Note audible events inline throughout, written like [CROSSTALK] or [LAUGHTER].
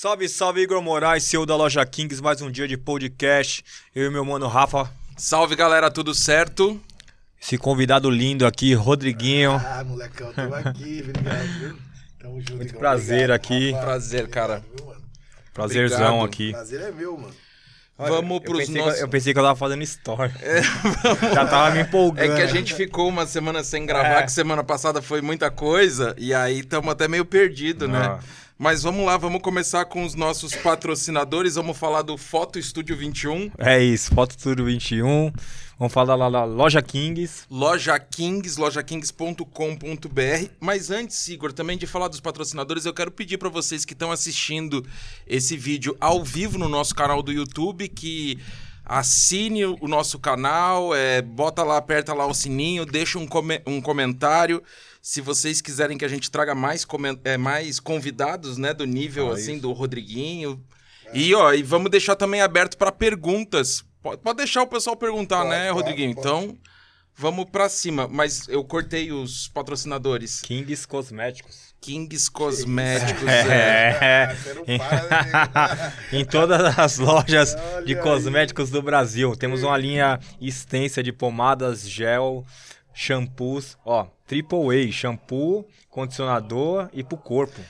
Salve, salve, Igor Moraes, CEO da Loja Kings, mais um dia de podcast. Eu e meu mano Rafa. Salve, galera, tudo certo? Esse convidado lindo aqui, Rodriguinho. Ah, molecão, tamo aqui, obrigado, viu? Tamo junto, Muito Igor, prazer obrigado. aqui. Prazer, obrigado, cara. mano? Prazerzão Obrigado. aqui. Prazer é meu, mano. Vamos eu pros pensei, nossos. que, eu pensei que eu tava fazendo story. Já tava me É empolgando. que a gente ficou uma semana sem gravar, É. que semana passada foi muita coisa, e aí estamos até meio perdido, né? Mas vamos lá, vamos começar com os nossos patrocinadores. Vamos falar do Foto Estúdio 21, É isso, Foto Tudo 21. Vamos falar lá da Loja Kings. Loja Kings, lojakings.com.br. Mas antes, Igor, também de falar dos patrocinadores, eu quero pedir para vocês que estão assistindo esse vídeo ao vivo no nosso canal do YouTube que assine o nosso canal, é, bota lá, aperta lá o sininho, deixa um, come- um comentário. Se vocês quiserem que a gente traga mais, comen- é, mais convidados, né, do nível Ah, assim isso. do Rodriguinho. E ó, e vamos deixar também aberto para perguntas. Pode, pode deixar o pessoal perguntar, Pode, né, pode, Rodriguinho? pode. Então, vamos pra cima. Mas eu cortei os patrocinadores. Kings Cosméticos. Kings Cosméticos, [LAUGHS] é. É. Ah, não para, né? [LAUGHS] em todas as lojas Olha de aí. cosméticos do Brasil. Temos uma linha extensa de pomadas, gel, shampoos. Ó, Triple A, shampoo, condicionador e pro corpo.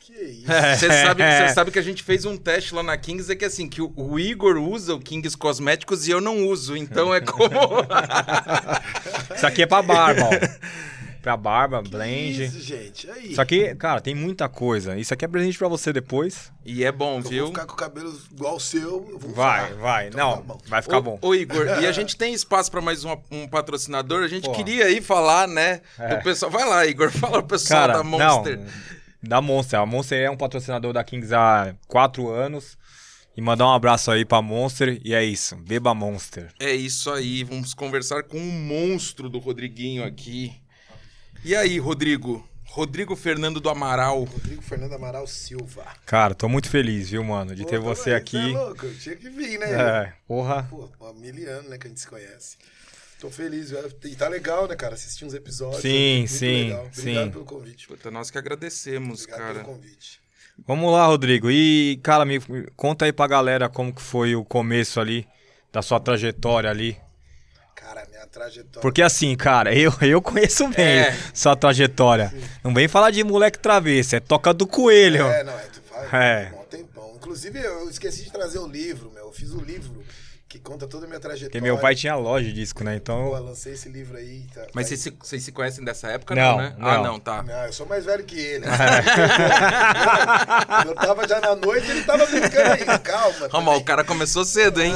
Que isso? Você sabe, [LAUGHS] sabe que a gente fez um teste lá na Kings, é que assim, que o, o Igor usa o Kings Cosméticos e eu não uso. Então é como. [LAUGHS] Isso aqui é pra barba, ó. [LAUGHS] Pra barba, blend. Isso, gente. Aí. Isso aqui, cara, tem muita coisa. Isso aqui é presente pra você depois. e é bom, eu viu? vou ficar com o cabelo igual o seu. eu vou Vai, usar. vai. Então tá Não, bom. vai ficar ô, bom. Ô, Igor, e a [LAUGHS] gente tem espaço pra mais um, um patrocinador. A gente Pô. queria aí falar, né? É. Do pessoal. Vai lá, Igor, [LAUGHS] fala pro pessoal Cara, da Monster. não. Da Monster. A Monster é um patrocinador da Kings há quatro anos. E mandar um abraço aí pra Monster. E é isso. Beba Monster. É isso aí, vamos conversar com um monstro do Rodriguinho aqui. E aí, Rodrigo? Rodrigo Fernando do Amaral. Rodrigo Fernando Amaral Silva. Cara, tô muito feliz, viu, mano, de ter Pô, você também, aqui. É louco, eu tinha que vir, né? É, porra. Pô, há mil anos, né, que a gente se conhece. Tô feliz, velho. E tá legal, né, cara? Assistir uns episódios. Sim, muito sim, legal. Obrigado sim. pelo convite. Puta, nós que agradecemos, Obrigado cara. pelo convite. Vamos lá, Rodrigo. E, cara, me me conta aí pra galera como que foi o começo ali da sua trajetória ali. Cara, minha trajetória. Porque assim, cara, eu, [LAUGHS] eu conheço bem É. sua trajetória. Não vem falar de moleque travesso, é toca do coelho. É, não, é, tu faz É. um tempão. Inclusive, eu esqueci de trazer o livro, meu. Eu fiz o livro que conta toda a minha trajetória. Porque meu pai tinha loja de disco, né? Pô, Então. eu lancei esse livro aí. Tá, Mas tá vocês se, se conhecem dessa época, Não, não, né? Ah, não. não, tá. Não, eu sou mais velho que ele. [LAUGHS] eu tava já na noite, ele tava brincando ainda. Calma. Calma, o cara começou cedo, hein?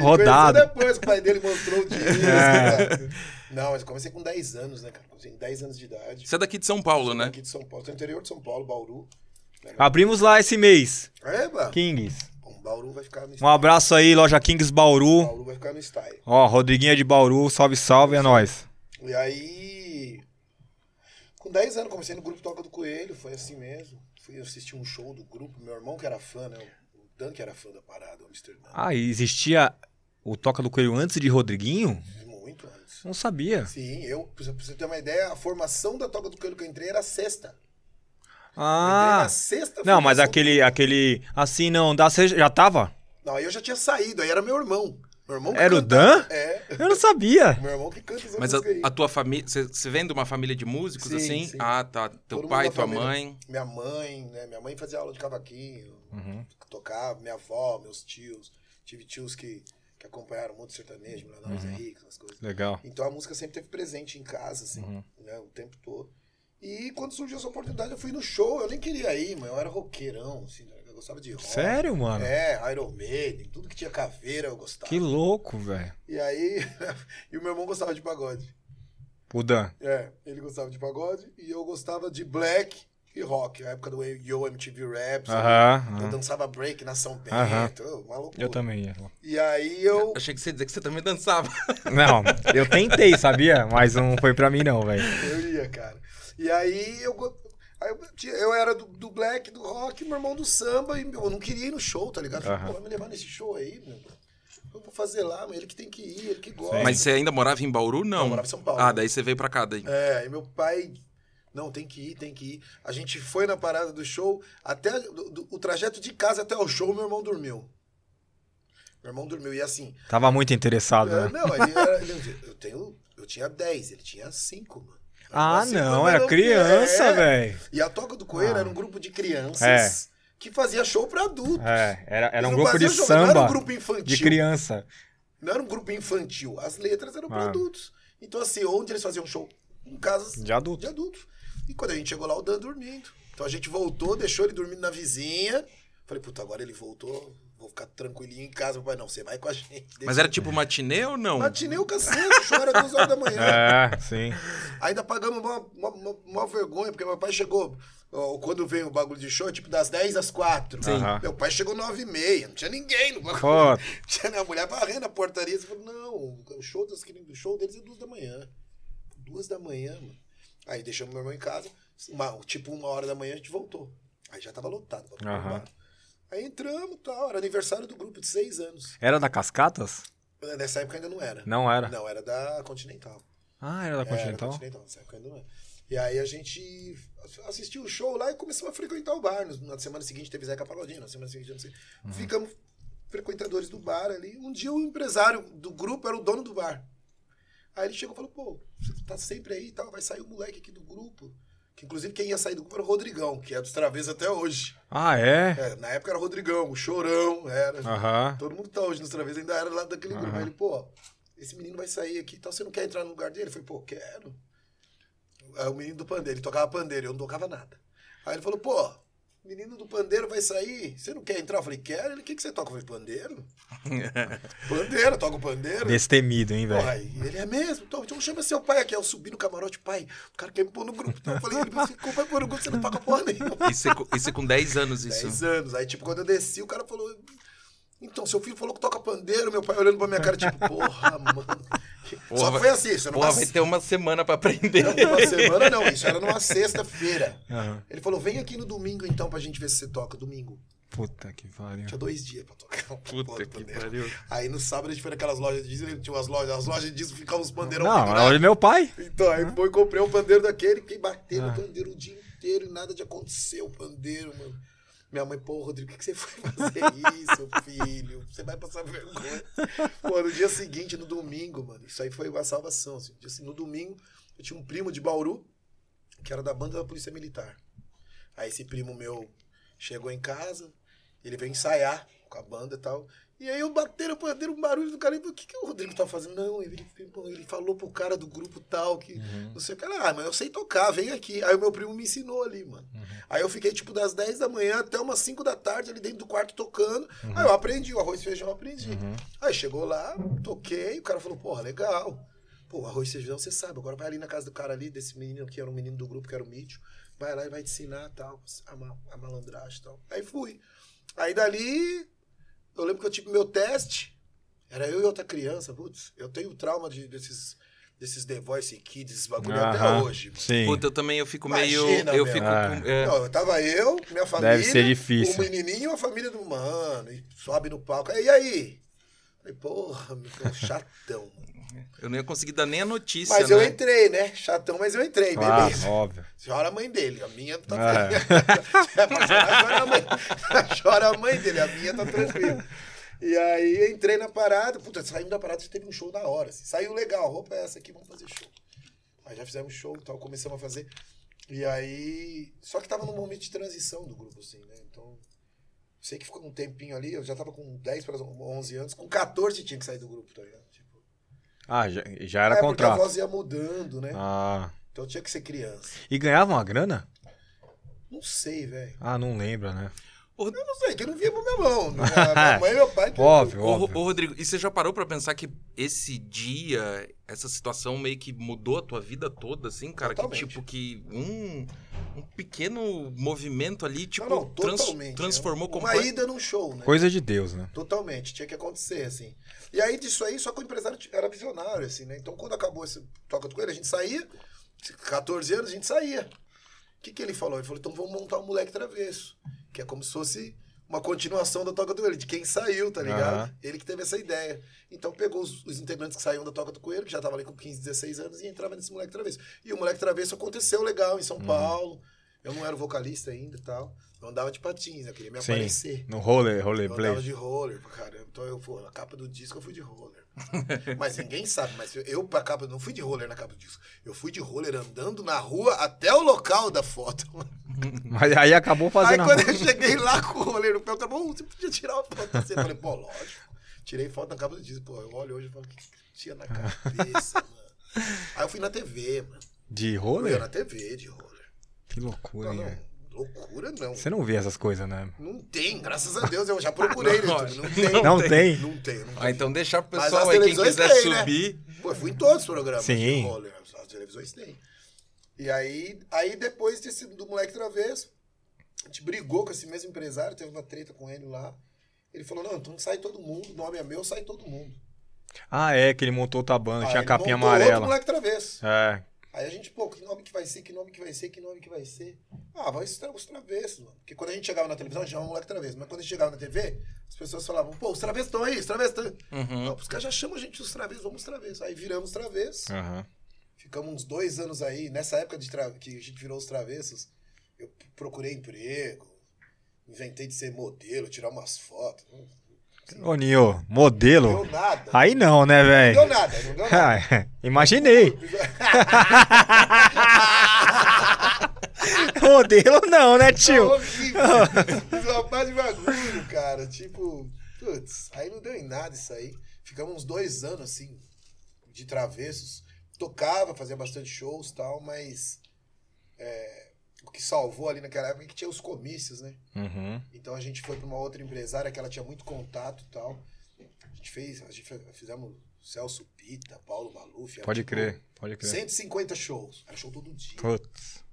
Rodado. depois, o pai dele mostrou o dinheiro. É. Não, mas eu comecei com 10 anos, né, cara? Comecei com 10 anos de idade. Você é daqui de São Paulo, né? Aqui de São Paulo. No interior de São Paulo, Bauru. Abrimos lá esse mês. É, mano. Kings. Bauru vai ficar no Um style. abraço aí, loja Kings Bauru. Bauru vai ficar no style. Ó, Rodriguinha de Bauru, salve, salve, é nóis. E aí, com 10 anos, comecei no grupo Toca do Coelho, foi assim mesmo. Fui assistir um show do grupo, meu irmão que era fã, né? O Dan que era fã da parada, o Amsterdã. Ah, e existia o Toca do Coelho antes de Rodriguinho? Muito antes. Não sabia. Sim, eu, pra você- pra você ter uma ideia, a formação da Toca do Coelho que eu entrei era sexta. Ah. na sexta Não, mas aquele, aquele. Assim não dá. Você já tava? Não, aí eu já tinha saído, aí era meu irmão. Meu irmão que Era o canta- Dan? É, Eu não sabia. meu irmão que canta essa Mas a, a tua família. Você vem de uma família de músicos, Sim, assim? sim. Ah, tá. Teu Todo mundo pai, da tua família. mãe. Minha mãe, né? Minha mãe fazia aula de cavaquinho, Uhum. tocava, minha avó, meus tios. Tive tios que, que acompanharam muito sertanejo, Leonardo Uhum. Henrique, essas coisas. Legal. Então a música sempre teve presente em casa, assim, Uhum. né? O tempo todo. E quando surgiu essa oportunidade, eu fui no show. Eu nem queria ir, mas eu era roqueirão, assim, né? eu gostava de rock. Sério, mano? É, Iron Maiden, tudo que tinha caveira eu gostava. Que louco, velho. E aí, [LAUGHS] e o meu irmão gostava de pagode. O Dan. É, ele gostava de pagode e eu gostava de black e rock. A época do Yo MTV Raps. Aham. Eu aham. dançava break na São Bento, Aham. uma loucura. Eu também ia. E aí eu. Achei que você ia dizer que você também dançava. Não, eu tentei, sabia? Mas não foi pra mim, não, velho. Eu ia, cara. E aí eu. eu, eu era do, do black, do rock, meu irmão do samba, e meu, eu não queria ir no show, tá ligado? Falei, Aham. Pô, vai me levar nesse show aí, meu. Eu vou fazer lá, mas ele que tem que ir, ele que gosta. Mas você ainda morava em Bauru? Não. Eu morava em São Paulo. Ah, daí você veio pra cá daí. É, e meu pai, Não, tem que ir, tem que ir. A gente foi na parada do show, até do- do- o trajeto de casa até o show, meu irmão dormiu. Meu irmão dormiu. E assim, Tava muito interessado, é, né? não, ele era, ele- eu, tenho, eu tinha 10, ele tinha 5, mano. Ah, Assim, não, mas era criança, é. velho. E a Toca do Coelho Ah. era um grupo de crianças que fazia show pra adultos. É, era, era um grupo de show, Não era um samba grupo infantil. de criança. Não era um grupo infantil. As letras eram para Ah. adultos. Então, assim, onde eles faziam show? Em casas De adulto. de adultos. E quando a gente chegou lá, o Dan dormindo. Então a gente voltou, deixou ele dormindo na vizinha. Falei, puta, agora ele voltou, vou ficar tranquilinho em casa. Papai, não, você vai com a gente. Mas era tipo matinê ou não? Matinei o cacete, o show era duas horas da manhã. É, sim. Ainda pagamos uma, uma, uma- uma vergonha, porque meu pai chegou. ó, Quando veio o bagulho de show, tipo das 10 às 4. Sim. Aham. Meu pai chegou 9 e meia, não tinha ninguém no bagulho. Pô, [LAUGHS] Tinha a mulher varrendo a portaria. Você falou, não, o show, das, o show deles é duas da manhã. Duas da manhã, mano. Aí deixamos meu irmão em casa. uma- tipo, uma hora da manhã a gente voltou. Aí já tava lotado. bar. Aí entramos e tal. Era aniversário do grupo de seis anos. era da Cascatas? Nessa época ainda não era. Não era. Não, era da Continental. Ah, era da É, Era Continental? Continental, nessa época ainda não era. E aí a gente assistiu o show lá e começamos a frequentar o bar. Na semana seguinte teve Zeca Pagodinho, na semana seguinte não sei. Uhum. Ficamos frequentadores do bar ali. Um dia o empresário do grupo era o dono do bar. Aí ele chegou e falou, pô, você tá sempre aí e tal, vai sair o moleque aqui do grupo. Que inclusive quem ia sair do grupo era o Rodrigão, que é dos Travês até hoje. Ah, é? É, na época era o Rodrigão, o Chorão, era. Aham. Todo mundo tá hoje nos Travês, ainda era lá daquele grupo. Aham. Aí ele, pô, esse menino vai sair aqui e tal, você não quer entrar no lugar dele? Eu falei, pô, quero. Aí o menino do pandeiro, ele tocava pandeiro, eu não tocava nada. Aí ele falou, pô, menino do pandeiro vai sair, você não quer entrar? Eu falei, quero. Ele, o que, que você toca? Eu falei, pandeiro? [LAUGHS] pandeiro, toca o pandeiro. Destemido, hein, velho? ele é mesmo? Então, então chama seu pai aqui. Eu subi no camarote, pai, o cara quer me pôr no grupo. Então eu falei, ele como vai pôr no grupo, você não toca porra nenhuma. Isso é, isso é com 10 anos, isso. 10 anos. Aí, tipo, quando eu desci, o cara falou. Então, seu filho falou que toca pandeiro, meu pai olhando pra minha cara, tipo, porra, mano. [LAUGHS] Porra, Só foi assim, isso era Porra, numa, vai ter uma semana pra aprender. não, uma semana, não, isso era numa sexta-feira. Aham. Ele falou, vem aqui no domingo então pra gente ver se você toca. Domingo. Puta que pariu. Tinha dois dias pra tocar. Puta que pariu. Aí no sábado a gente foi naquelas lojas de disco, tinha umas lojas, as lojas de disco ficavam os pandeirão Não, olha meu pai. Então, aí foi, comprei um pandeiro daquele, fiquei batendo Ah. o pandeiro o dia inteiro e nada de acontecer o pandeiro, mano. Minha mãe, pô, Rodrigo, o que, que você foi fazer isso, [LAUGHS] filho? Você vai passar vergonha. Pô, no dia seguinte, no domingo, mano, isso aí foi uma salvação. Assim. No domingo, eu tinha um primo de Bauru, que era da banda da Polícia Militar. Aí esse primo meu chegou em casa, ele veio ensaiar com a banda e tal. E aí eu bateram pandeiro, um barulho do cara. e O que, que o Rodrigo tá fazendo? Não, ele, ele falou pro cara do grupo tal que não sei o que. Ah, mas eu sei tocar, vem aqui. Aí o meu primo me ensinou ali, mano. Aí eu fiquei tipo das 10 da manhã até umas 5 da tarde ali dentro do quarto tocando. Aí eu aprendi, o arroz e feijão eu aprendi. Aí chegou lá, toquei, o cara falou, porra, legal. Pô, arroz e feijão você sabe. Agora vai ali na casa do cara ali, desse menino que era um menino do grupo, que era o Mítico. Vai lá e vai te ensinar tal, a, ma- a malandragem e tal. Aí fui. Aí dali, eu lembro que eu tive meu teste. Era eu e outra criança, putz. Eu tenho trauma de, desses, desses The Voice Kids, esses bagulho até hoje. mano. Sim. Puta, eu também eu fico meio. Imagina, eu meu. fico Ah. com. é. Não, eu tava eu, minha família. Deve ser difícil. O menininho e a família do mano. E sobe no palco. E aí? Falei, porra, meu chatão. mano. Eu não ia conseguir dar nem a notícia. Mas eu né? entrei, né? Chatão, mas eu entrei, Ah, beleza. óbvio. Chora a mãe dele, a minha tá [LAUGHS] É. é, chorar, chora a mãe. Chora a mãe dele, a minha tá tranquila. E aí entrei na parada, puta, saímos da parada, já teve um show na hora. assim. Saiu legal, roupa é essa aqui, vamos fazer show. Aí já fizemos show e tal, começamos a fazer. E aí. Só que tava num momento de transição do grupo, assim, né? Então. Sei que ficou um tempinho ali, eu já tava com 10 para 11 anos, com 14 tinha que sair do grupo, tá ligado? Ah, já, já era é, porque a contrato. voz ia mudando, né? Ah. Então tinha que ser criança. E ganhava uma grana? Não sei, velho. Ah, não lembra, né? Eu não sei, que eu não via pra minha mão. A [LAUGHS] minha mãe e meu pai. que- Óbvio, Ô, óbvio. ô, Rodrigo, e você já parou pra pensar que esse dia, essa situação meio que mudou a tua vida toda, assim, cara? Totalmente. Que tipo, que um, um pequeno movimento ali, tipo, não, não, trans- totalmente. transformou Uma completamente. ida num show, né? Coisa de Deus, né? Totalmente, tinha que acontecer, assim. E aí, disso aí, só que o empresário era visionário, assim, né? Então, quando acabou esse Toca do Coelho, a gente saía, 14 anos, a gente saía. O que, que ele falou? Ele falou, então vamos montar um moleque travesso. Que é como se fosse uma continuação da Toca do Coelho, de quem saiu, tá ligado? Aham. Ele que teve essa ideia. Então pegou os, os integrantes que saíam da Toca do Coelho, que já tava ali com 15, 16 anos, e entrava nesse moleque travesso. E o moleque travesso aconteceu legal em São Uhum. Paulo. Eu não era vocalista ainda e tal. Eu andava de patins, eu queria me Sim. aparecer. No roller, Eu rollerblade. andava de roller pra caramba. Então eu fui, na capa do disco eu fui de roller. [LAUGHS] mas ninguém sabe, mas eu, eu pra capa, não fui de roller na capa do disco. Eu fui de roller andando na rua até o local da foto. [LAUGHS] Mas aí acabou Aí fazendo. a- quando eu cheguei lá com o roller no pé, falou, "Ô, você podia tirar uma foto assim. Eu falei, pô, lógico. Tirei foto na capa do disco. Pô, eu olho hoje e falo, o que tinha na cabeça, [LAUGHS] mano? Aí eu fui na TV, mano. De Eu roller? na TV de roller. Que loucura, hein, velho? Loucura não. Você não vê essas coisas, né? Não tem, graças a Deus. Eu já procurei no YouTube. Não tem. Não tem? Não tem, não tem. Ah, então deixar pro pessoal aí, quem quiser têm, né? subir. Pô, eu fui em todos os programas Sim. roller. As televisões têm. E aí, aí depois desse, do moleque travesso, a gente brigou com esse mesmo empresário, teve uma treta com ele lá. Ele falou, não, então sai todo mundo, o nome é meu, sai todo mundo. Ah, é, que ele montou outra banda, Aí tinha a capinha montou outro amarela. moleque travesso. É. Aí a gente, pô, que nome que vai ser, que nome que vai ser, que nome que vai ser? Ah, vai ser os travessos, mano. Porque quando a gente chegava na televisão, a gente chamava moleque travesso. Mas quando a gente chegava na TV, as pessoas falavam, pô, os travessos estão aí, os travessos estão aí. Uhum. Não, os caras já chamam a gente os travessos, vamos os travessos. Aí viramos travessos. Aham. Ficamos uns dois anos aí. Nessa época de tra... que a gente virou os travessos, eu procurei emprego, inventei de ser modelo, tirar umas fotos. Não Ô, Nio, deu modelo? nada. Aí não, né, Não deu velho? nada, não deu nada. Ah, [LAUGHS] Imaginei. [LAUGHS] modelo não, né, tio? Fiz uma pá de bagulho, cara. Tipo, putz, aí não deu em nada isso aí. Ficamos uns dois anos, assim, de travessos. Tocava, fazia bastante shows e tal, mas é, que salvou ali naquela época que tinha os comícios, né? Uhum. Então a gente foi pra uma outra empresária que ela tinha muito contato e tal. A gente fez, a gente fizemos Celso Pita, Paulo Maluf. Pode tipo crer, pode crer. 150 shows. Era show todo dia. Putz.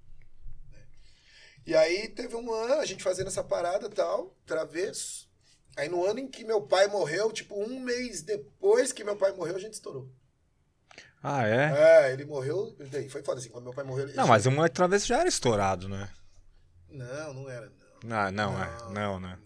E aí teve um ano, a gente fazendo essa parada e tal, travesso. Aí no ano em que meu pai morreu, tipo, um mês depois que meu pai morreu, a gente estourou. Ah, é? É, ele morreu. Daí foi foda assim, quando meu pai morreu. ele- Não, mas o moleque travesso já era estourado, né? Não, não era, não. Não, não, é. Não, né?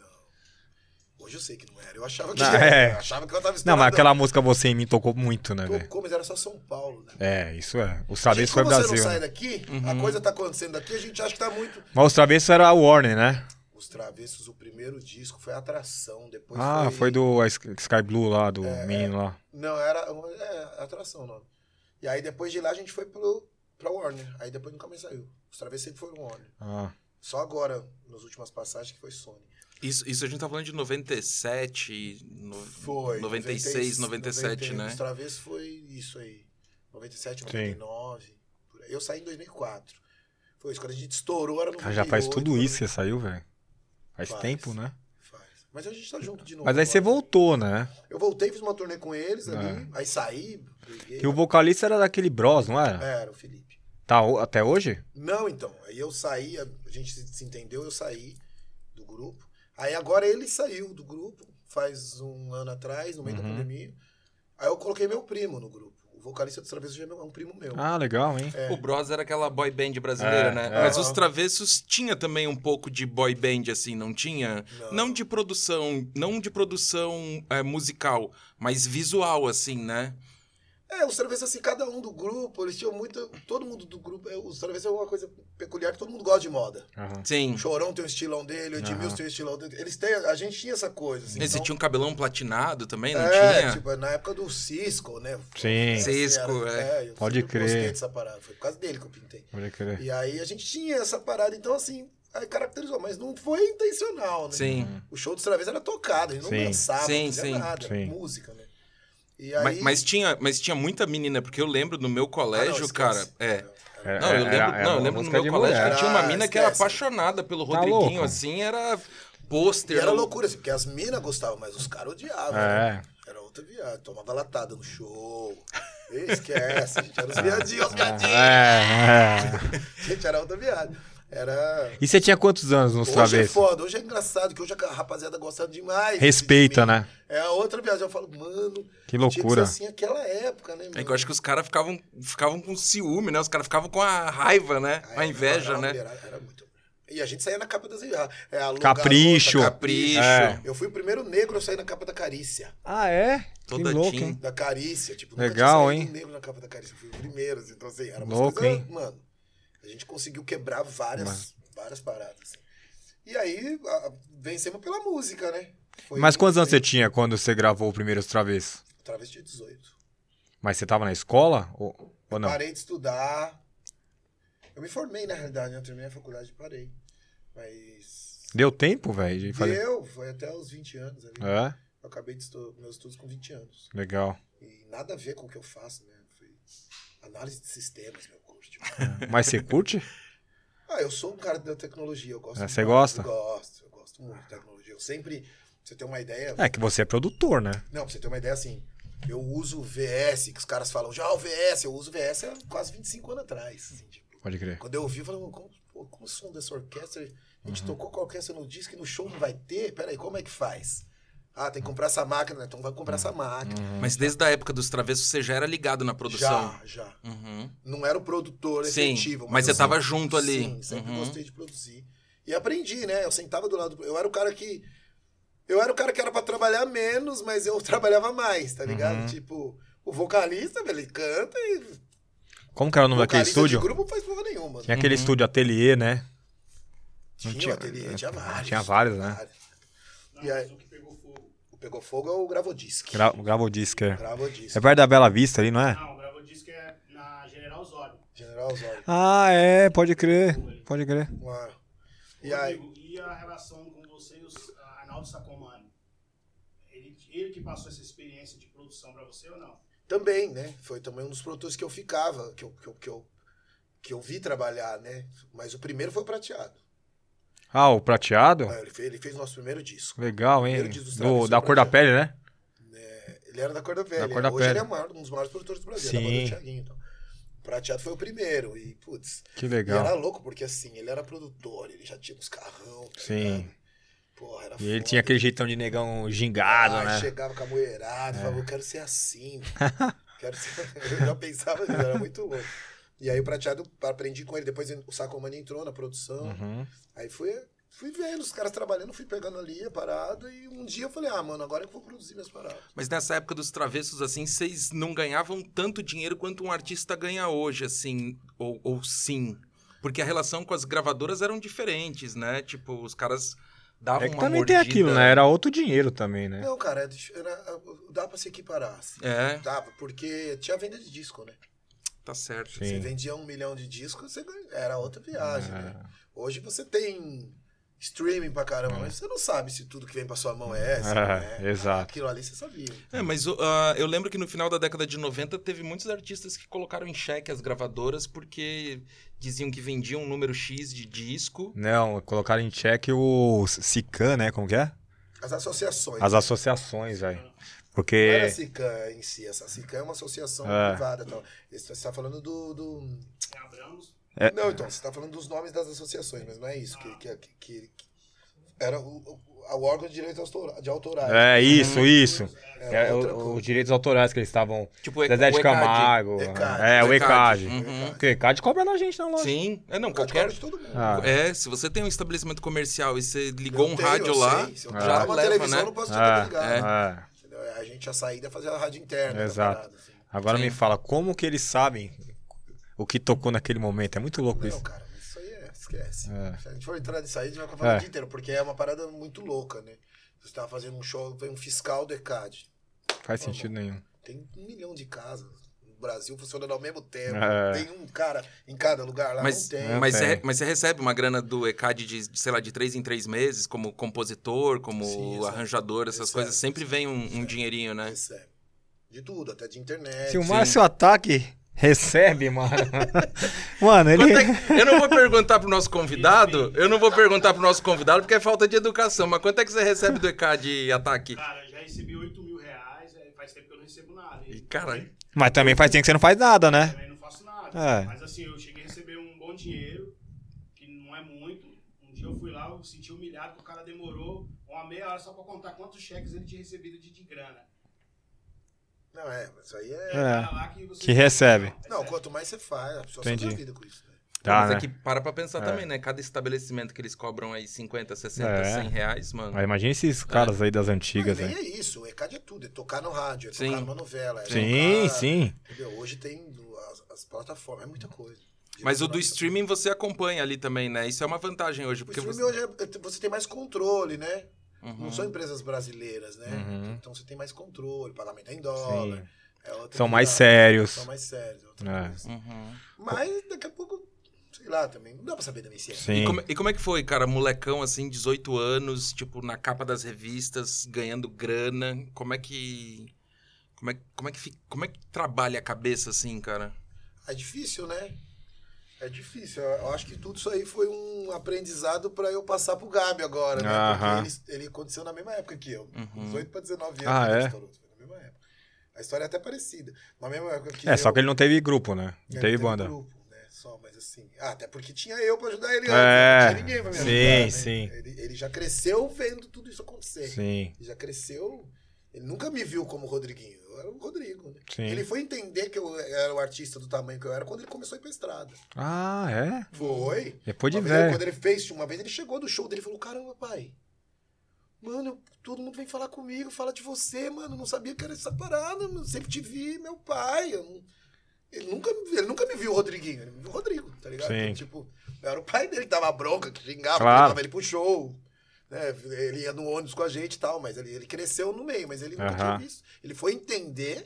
Hoje eu sei que não era. Eu achava que Não, era. é. Eu achava que eu tava Não, mas aquela música Você em mim tocou muito, né? Tocou, mas era só São Paulo, né? É, isso é. Os travessos foi como você Brasil. não sai né? daqui, Uhum. a coisa tá acontecendo daqui, a gente acha que tá muito. Mas os travessos era a Warner, né? Os Travessos, o primeiro disco foi Atração, depois Ah, foi do Sky Sky Blue lá, do É, menino lá. Não, era. É, Atração o nome. E aí depois de lá a gente foi pro, pra Warner. Aí depois nunca mais saiu. Os Travessos sempre foram Warner. Ah, Só agora, nas últimas passagens, que foi Sony. Isso, isso a gente tá falando de 97, no, Foi. 96, 90, 97, né? Os Travessos foi isso aí. 97, Sim. 99. por aí. Eu saí em 2004. Foi isso. Quando a gente estourou, era no cara, já faz 98, tudo isso, você saiu, velho. Faz Faz. tempo, né? Mas a gente tá junto de novo. Mas aí você agora. voltou, né? Eu voltei, fiz uma turnê com eles ali. É. Aí saí. Briguei, Que o vocalista era daquele Bros, não era? É, era o Felipe. Tá até hoje? Não, então. Aí eu saí, a gente se entendeu, eu saí do grupo. Aí agora ele saiu do grupo, faz um ano atrás, no meio da Uhum. pandemia. Aí eu coloquei meu primo no grupo. O vocalista dos Travessos é é um primo meu. Ah, legal, hein? É. O Bros era aquela boy band brasileira, É, né? é. Mas os Travessos tinha também um pouco de boy band, assim, não tinha? Não. Não de produção, não de produção é, musical, mas visual, assim, né? É, os Travessos, assim, cada um do grupo, eles tinham muito. Todo mundo do grupo. é, Os Travessos é uma coisa peculiar que todo mundo gosta de moda. Aham. Sim. O Chorão tem o estilão dele, o Edmilson Aham. tem o estilão dele. Eles têm. A gente tinha essa coisa, assim. Esse então- tinha um cabelão platinado também, não é, tinha? tipo, na época do Cisco, né? Sim. Assim, Cisco, era- é. eu Pode crer. dessa parada. Foi por causa dele que eu pintei. Pode crer. E aí a gente tinha essa parada, então assim, aí caracterizou, mas não foi intencional, né? Sim. O show dos Travessos era tocado, a gente não Sim. dançava, Sim, não fazia sim. nada, Sim. música, né? E aí... Mas, mas tinha, mas tinha muita menina, porque eu lembro no meu Ah, não, colégio, cara. É. É, Não, eu é, lembro, era- não, era eu uma lembro no meu colégio mulher. que tinha uma Ah, mina que era apaixonada pelo Tá Rodriguinho, louco. assim, era pôster. E era loucura, assim, porque as minas gostavam, mas os caras odiavam. É. né? Era outra viagem, tomava latada no show. Esquece, a gente era os [LAUGHS] viadinhos, os viadinhos. É, é. [LAUGHS] Gente, era outra viagem. Era. E você tinha quantos anos nos Hoje é foda, hoje é engraçado, que hoje a rapaziada gosta demais. Respeita, de né? É a outra viagem. Eu falo, mano. Que Tinha que loucura. ser assim aquela época, né, mano? É que eu acho que os caras ficavam, ficavam com ciúme, né? Os caras ficavam com a raiva, né? Ah, Com a inveja, era, né? Era, era muito. E a gente saía na capa das é, Capricho. Garota, Capricho. É. Eu fui o primeiro negro a sair na capa da Carícia. Ah, é? Toda louco, hein? Da Carícia. Tipo, nunca Legal, tinha saído hein? negro na capa da Carícia. Eu fui o primeiro. assim, Então, assim, era uma Louco, coisa, hein? Mano, a gente conseguiu quebrar várias, várias paradas. assim. E aí, a- vencemos pela música, né? Foi Mas quantos anos você tinha quando você gravou o primeiro Travessos? Travesti 18. Mas você tava na escola? Ou, ou não? Parei de estudar. Eu me formei, na realidade, né? Eu terminei a faculdade e parei. Mas. Deu tempo, velho, de fazer. Deu, foi até os 20 anos ali. É, Eu acabei de estu- meus estudos com 20 anos. legal. E nada a ver com o que eu faço, né? Foi análise de sistemas. Mas você curte? Ah, eu sou um cara da tecnologia, eu gosto. É, de- você gosta? Eu gosto, eu gosto muito de tecnologia. Eu sempre, pra você ter uma ideia... É que você é produtor, né? Não, pra você ter uma ideia, assim, eu uso VS, que os caras falam, já o VS, eu uso VS há quase 25 anos atrás. assim, tipo. Pode crer. Quando eu ouvi, eu falei, "Mano, como, como o som dessa orquestra, a Uhum. gente tocou com a orquestra no disco e no show não vai ter? Peraí, como é que faz? Ah, tem que comprar essa máquina, então vai comprar essa máquina. Mas desde a época dos travessos você já era ligado na produção. Já, já. Uhum. Não era o produtor Sim, efetivo. mas você eu tava sempre- junto ali. Sim, sempre Uhum. gostei de produzir. E aprendi, né? Eu sentava do lado. do- Eu era o cara que. Eu era o cara que era pra trabalhar menos, mas eu [LAUGHS] trabalhava mais, tá ligado? Uhum. Tipo, o vocalista, velho, ele canta e. Como que era o nome daquele estúdio? de grupo não faz porra nenhuma. Tinha aquele estúdio ateliê, né? Tinha, tinha- o ateliê, tinha vários. tinha vários, né? vários. E aí- o pegou fogo. É o Gravodisc. Gra gravou disco, é. Gravodisc. É perto da Bela Vista ali, não é? Não, o que é na General Osório. General Osório. Ah, é, pode crer. Pode crer. Uma- E aí, Rodrigo, e a relação com você e o Arnaldo Sacomani? Ele, ele que passou essa experiência de produção pra você ou não? também, né? Foi também um dos produtores que eu ficava, que eu, que eu, que eu, que eu vi trabalhar, né? Mas o primeiro foi o Prateado. Ah, o prateado? É, Ele fez, ele fez o nosso primeiro disco. Legal, hein? Primeiro disco Do, Travessos da do cor da pele, né? Ele era da Cor da Velha. Da Cor da Hoje ele Pele. é o maior- um dos maiores produtores do Brasil, Sim. da do Thiaguinho. Então. O Prateado foi o primeiro. E, putz, Que e legal. era louco, porque assim, ele era produtor, ele já tinha uns carrão. tá Sim. ligado? Porra, era E ele foda. tinha aquele jeitão de negão gingado, Ai, né? chegava com a moerada, falava, eu quero ser assim. quero ser... [LAUGHS] Eu já pensava era muito louco. E aí o prateado, aprendi com ele, depois o Sacomani entrou na produção. Uhum. Aí fui, fui vendo os caras trabalhando, fui pegando ali a parada, e um dia eu falei, ah, mano, agora eu vou produzir minhas paradas. Mas nessa época dos travessos, assim, vocês não ganhavam tanto dinheiro quanto um artista ganha hoje, assim, ou, ou sim. Porque a relação com as gravadoras eram diferentes, né? Tipo, os caras davam É que uma também mordida. tem aquilo, né? Era outro dinheiro também, né? Não, cara, era, era- dá pra se equiparar. Assim. É, Dava, porque tinha venda de disco, né? Tá certo. Sim. Você vendia um milhão de discos, você ganha- era outra viagem, É. né? Hoje você tem streaming pra caramba, mas você não sabe se tudo que vem pra sua mão é essa, É, né? exato. Aquilo ali você sabia. É, mas ah, eu lembro que no final da década de 90 teve muitos artistas que colocaram em xeque as gravadoras porque diziam que vendiam um número X de disco. Não, colocaram em xeque o SICAN, né? Como que é? As associações. As associações, velho. Não era Porque. a SICAM em si, essa SICAM é uma associação É. privada. Tal. Você está falando do. do-. É. Não, então, você está falando dos nomes das associações, mas não é isso. Que, que, que, que- era o, o, o órgão de direitos autora- de autorais. É isso, isso. É, o- os direitos autorais que eles estavam. Tipo, o Zezé de. Camargo. ECAD. É, o ECAD. Uhum. Porque o ECAD cobra na gente na loja. Sim, é não, Qualquer todo mundo. Ah. É, se você tem um estabelecimento comercial e você ligou Eu um tenho, rádio eu lá, sei. Se eu tirar já uma leva, televisão, né? eu não posso te É, ligar. é. A gente, a saída é fazer a rádio interna. Exato. parada, assim. Agora Sim. me fala, como que eles sabem o que tocou naquele momento? É muito louco Não, isso. cara, mas isso aí é, esquece. É. Se a gente for entrar nisso aí, a gente vai falar É. o dia inteiro, porque é uma parada muito louca, né? Você estava fazendo um show, vem um fiscal do ECAD. Faz sentido nenhum. Tem um milhão de casas Brasil funcionando ao mesmo tempo. É. Tem um cara em cada lugar lá, Mas, não tem. Mas, tem. é- mas você recebe uma grana do ECAD de, de, sei lá, de três em três meses, como compositor, como Sim, arranjador, essas Recebe, coisas. Sempre vem um, um recebe. dinheirinho, né? Recebe. De tudo, até de internet. Se o Márcio Ataque recebe, mano. [LAUGHS] mano, ele. É eu não vou perguntar pro nosso convidado, eu não vou perguntar pro nosso convidado porque é falta de educação, mas quanto é que você recebe do ECAD ataque? Cara, eu já recebi 8 mil reais, é, faz tempo que eu não recebo nada. E, caralho. Mas também faz tempo que você não faz nada, né? Também não faço nada. É. Mas assim, eu cheguei a receber um bom dinheiro, que não é muito. Um dia eu fui lá, eu senti humilhado que o cara demorou uma meia hora só pra contar quantos cheques ele tinha recebido de, de grana. Não, é, mas isso aí é. lá que, você- que recebe. Não, quanto mais você faz, a pessoa Entendi. vida com isso. Tá, Mas né? é que para pra pensar É. também, né? Cada estabelecimento que eles cobram aí 50, 60, É. 100 reais, mano. Mas imagina esses caras aí das antigas, Mas né? é isso, o ECAD é tudo, é tocar no rádio, é Sim. tocar numa novela. É Sim, tocar, sim. Entendeu? Hoje tem as, as plataformas, é muita coisa. Mas o do streaming você acompanha ali também, né? Isso é uma vantagem hoje. O Porque streaming você... hoje é- você tem mais controle, né? Uhum. Não são empresas brasileiras, né? Uhum. Então você tem mais controle, pagamento é em dólar. É outra São mais sérios. São mais sérios. é outra É. coisa. Uhum. Mas daqui a pouco, sei lá, também. Não dá pra saber também se é. Sim. E como, e como é que foi, cara? Molecão, assim, 18 anos, tipo, na capa das revistas, ganhando grana. Como é que. Como é, como é que fica, como é que trabalha a cabeça, assim, cara? É difícil, né? É difícil. Eu acho que tudo isso aí foi um aprendizado pra eu passar pro Gabi agora, né? Aham. Porque ele, ele aconteceu na mesma época que eu. Uhum. 18 pra 19 anos. Ah, que ele é? estourou. Foi na mesma época. A história é até parecida. Na mesma época que É, eu, só que ele não teve grupo, né? Não É, teve teve banda. grupo? Só, mas assim. Ah, até porque tinha eu pra ajudar ele É, antes. Não tinha ninguém pra me sim, ajudar. né? sim. Ele, ele já cresceu vendo tudo isso acontecer. Sim, Ele já cresceu. Ele nunca me viu como Rodriguinho. Eu era o Rodrigo, né? sim. Ele foi entender que eu era o artista do tamanho que eu era quando ele começou a ir pra estrada. Ah, é? Foi. Depois de velho. quando ele fez, uma vez ele chegou do show dele e falou: Caramba, pai. Mano, todo mundo vem falar comigo, fala de você, mano. Não sabia que era essa parada, mano. Sempre te vi, meu pai. Eu não- Ele, nunca, ele nunca me viu o Rodriguinho, ele me viu o Rodrigo, tá ligado? Sim. Então, tipo, eu era o pai dele que dava bronca, que xingava, Claro. levava ele pro show. Né? Ele ia no ônibus com a gente e tal, mas ele, ele cresceu no meio, mas ele nunca Aham. tinha visto. Ele foi entender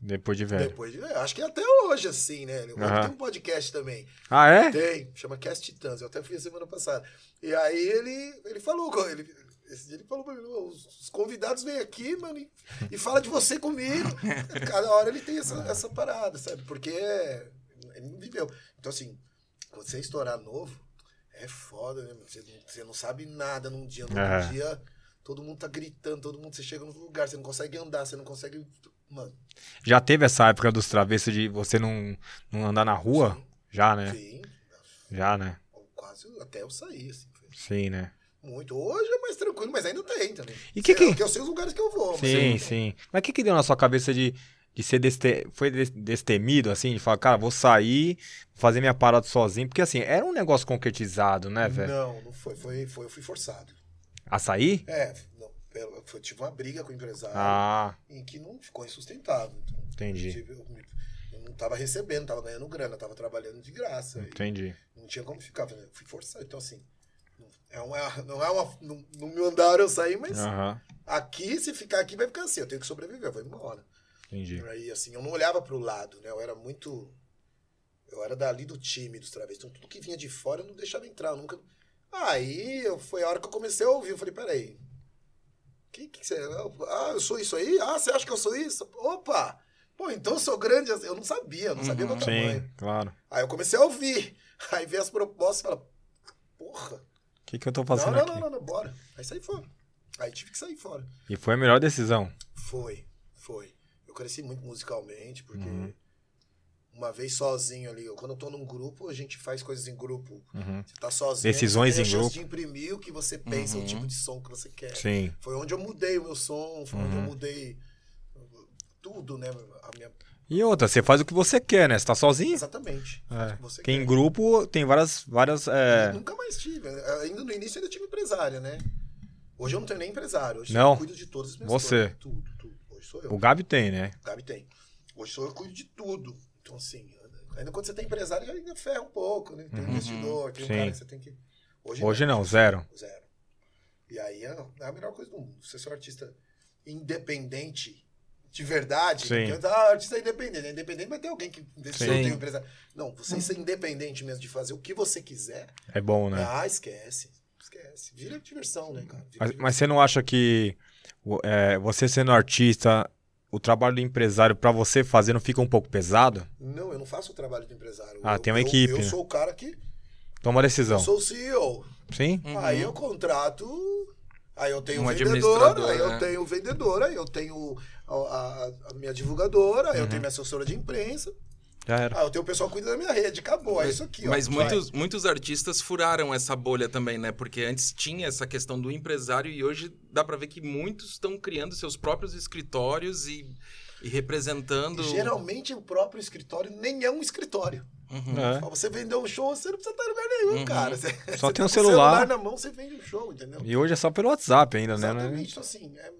Depois de velho. depois de. Acho que até hoje, assim, né? Ele Aham. tem um podcast também. Ah, é? Tem, chama Cast Titãs. Eu até fui a semana passada. E aí ele, ele falou, ele, esse dia ele falou pra mim, "Ô, os, os convidados vêm aqui, mano, e, e fala de você comigo. [LAUGHS] Cada hora ele tem essa, essa parada, sabe? Porque é- ele não viveu. Então, assim, você estourar novo é foda, né? Você, não- você não sabe nada num dia. No É. dia, todo mundo tá gritando, todo mundo, você chega no lugar, você não consegue andar, você não consegue. Mano, Já teve essa época dos travessos de você não, não andar na rua? Sim. Já, né? sim, Já, né? quase até eu sair, assim. Sim, né? Muito. Hoje é mais tranquilo, mas ainda tem também. E que que- Porque eu sei os lugares que eu vou. mas Sim, tem. sim. Mas o que que deu na sua cabeça de, de ser deste... foi des- destemido, assim? De falar, cara, vou sair, fazer minha parada sozinho. Porque, assim, era um negócio concretizado, né, velho? Não, não foi, foi, foi. Eu fui forçado. A sair? É, não, eu, eu tive uma briga com o empresário Ah, em que não ficou insustentável. Então, entendi. eu, tive- eu não tava recebendo, tava ganhando grana, tava trabalhando de graça. Entendi. não tinha como ficar. Eu fui forçado. Então, assim, é uma. Não é uma. Não, não me mandaram eu sair, mas Aham, aqui, se ficar aqui, vai ficar assim. Eu tenho que sobreviver, eu vou embora. entendi. Aí, assim, eu não olhava pro lado, né? Eu era muito. Eu era dali do time dos travestis. Então, tudo que vinha de fora eu não deixava entrar. Eu nunca. Aí eu, foi a hora que eu comecei a ouvir. Eu falei, peraí. Que que você. Ah, eu sou isso aí? Ah, você acha que eu sou isso? Opa! Pô, então eu sou grande. assim. Eu não sabia, eu não sabia Uhum. meu tamanho. Sim, claro. Aí eu comecei a ouvir. [LAUGHS] Aí veio as propostas e fala, porra. O que que eu tô Não, fazendo não, aqui? não, não, não, bora. Aí saí fora. Aí tive que sair fora. E foi a melhor decisão. Foi, foi. Eu cresci muito musicalmente, porque Uhum. uma vez sozinho ali, eu- quando eu tô num grupo, a gente faz coisas em grupo. Uhum. Você tá sozinho, Decisões você tem a em chance grupo. de imprimir o que você pensa, Uhum. o tipo de som que você quer. Sim. Foi onde eu mudei o meu som, foi onde eu Uhum. mudei tudo, né? A minha... E outra, você faz o que você quer, né? Você tá sozinho? Exatamente. É. O que você Porque em quer. grupo tem várias. várias é... Eu Nunca mais tive. Ainda no início ainda tive empresária, né? Hoje eu não tenho nem empresário. Hoje Não. eu cuido de todas as minhas Você. Tudo, tudo. Hoje sou eu. O Gabi tem, né? Gabi tem. Hoje sou eu que cuido de tudo. Então, assim, ainda quando você tem empresário, ainda ferra um pouco, né? Tem um Uhum. investidor, tem um Sim. cara que você tem que. Hoje não, zero. Zero. E aí é é a melhor coisa do mundo. Você ser um artista independente de verdade. Sim. Porque, ah, artista é independente. É independente, mas tem alguém que investiu, tem empresário. Não, você ser independente mesmo de fazer o que você quiser. É bom, né? Ah, esquece. Esquece. Vira diversão, né, cara? Mas, mas você não acha que é, você sendo artista, o trabalho do empresário pra você fazer não fica um pouco pesado? Não, eu não faço o trabalho do empresário. Ah, Eu- tem uma eu- equipe, Eu né? sou o cara que. Toma a decisão. Eu sou o CEO. Sim? Uhum. Aí eu contrato. Aí eu tenho Um vendedor, aí eu né? tenho o vendedor, aí eu tenho a, a- a minha divulgadora, aí eu Uhum. tenho minha assessora de imprensa, Já era. aí eu tenho o pessoal que cuida da minha rede. Acabou, é isso aqui. ó. Mas Vai. muitos, muitos artistas furaram essa bolha também, né? Porque antes tinha essa questão do empresário e hoje dá pra ver que muitos estão criando seus próprios escritórios e, e representando. Geralmente o próprio escritório nem é um escritório. Uhum. É. Pra você vender um show, você não precisa estar em lugar nenhum, Uhum. cara. Você, Só você tem um o celular. na mão, você vende um show, entendeu? E hoje é só pelo WhatsApp ainda, né? Exatamente. Então, assim, é-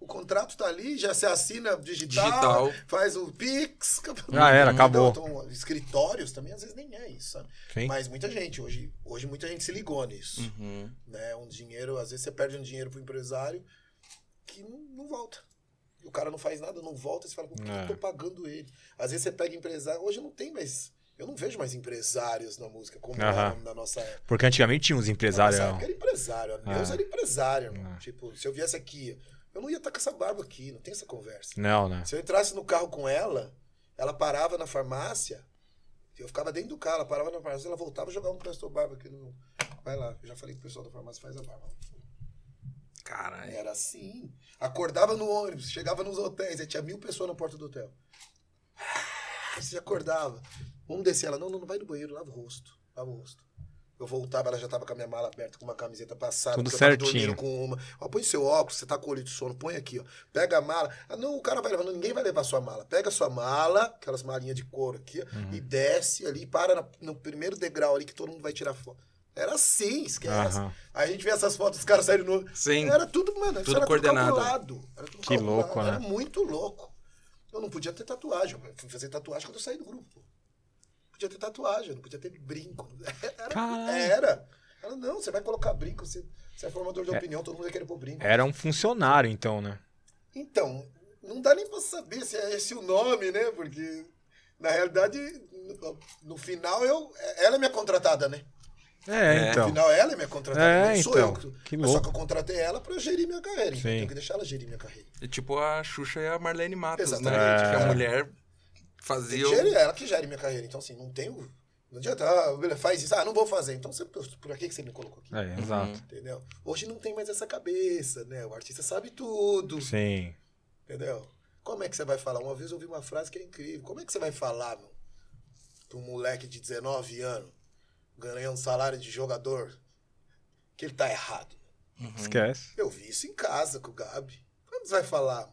o contrato tá ali, já se assina digital, Digital. faz o Pix. Já era, acabou. Então, escritórios também às vezes nem é isso, sabe? Sim. Mas muita gente, hoje, hoje muita gente se ligou nisso. Uhum. Né? Um dinheiro, às vezes você perde um dinheiro pro empresário que não, não volta. O cara não faz nada, não volta, você fala, por que É. eu tô pagando ele? Às vezes você pega empresário, hoje não tem mais. Eu não vejo mais empresários na música como era na nossa época. Porque antigamente tinha uns Na empresários. nossa época era empresário. A Deus Ah. era empresário, irmão. Ah. Tipo, se eu viesse aqui, eu não ia estar com essa barba aqui, não tem essa conversa. Não, né? Se eu entrasse no carro com ela, ela parava na farmácia, eu ficava dentro do carro, ela parava na farmácia, ela voltava e jogava um pastor barba aqui no. Vai lá, eu já falei pro pessoal da farmácia, faz a barba. Caralho. Era assim. Acordava no ônibus, chegava nos hotéis, aí tinha mil pessoas na porta do hotel. Você acordava. Vamos descer. Ela, não, não, não vai no banheiro, lava o rosto. Lava o rosto. Eu voltava, ela já tava com a minha mala aberta, com uma camiseta passada. Tudo certinho. com uma. Ó, põe seu óculos, você tá com olho de sono, põe aqui, ó. Pega a mala. Ah, não, o cara vai levar, não, ninguém vai levar sua mala. Pega sua mala, aquelas malinhas de couro aqui, ó, Uhum. e desce ali, para na- no primeiro degrau ali que todo mundo vai tirar foto. Era assim, esquece. Aham. Aí a gente vê essas fotos dos caras saindo no. Sim. Era tudo, mano, Tudo era coordenado. tudo calculado. Era tudo Que calculado, louco, né? Era muito louco. Eu não podia ter tatuagem. Eu fui fazer tatuagem quando eu saí do grupo. Podia ter tatuagem, não podia ter brinco. [LAUGHS] Era. Caralho. era. Ela, não, você vai colocar brinco, você, você é formador de opinião, todo mundo vai querer pôr brinco. Era um funcionário, então, né? Então, não dá nem pra saber se é esse o nome, né? Porque, na realidade, no, no final, eu, ela é minha contratada, né? É, É. No então. final, ela é minha contratada, É, não sou então. eu. Que Mas só louco. que eu contratei ela pra gerir minha carreira. Então eu tenho que deixar ela gerir minha carreira. É tipo a Xuxa e a Marlene Matos, né? Exatamente. Que a É. mulher Fazia. gerir ela que gere minha carreira. Então, assim, não tenho. Não adianta, ah, beleza, faz isso. Ah, não vou fazer. Então, você, por que que você me colocou aqui? É, exato. Entendeu? Hoje não tem mais essa cabeça, né? O artista sabe tudo. Sim. Entendeu? Como é que você vai falar? Uma vez eu ouvi uma frase que é incrível. Como é que você vai falar, meu, pra um moleque de 19 anos ganhando um salário de jogador que ele tá errado? Esquece. Eu vi isso em casa com o Gabi. Como você vai falar,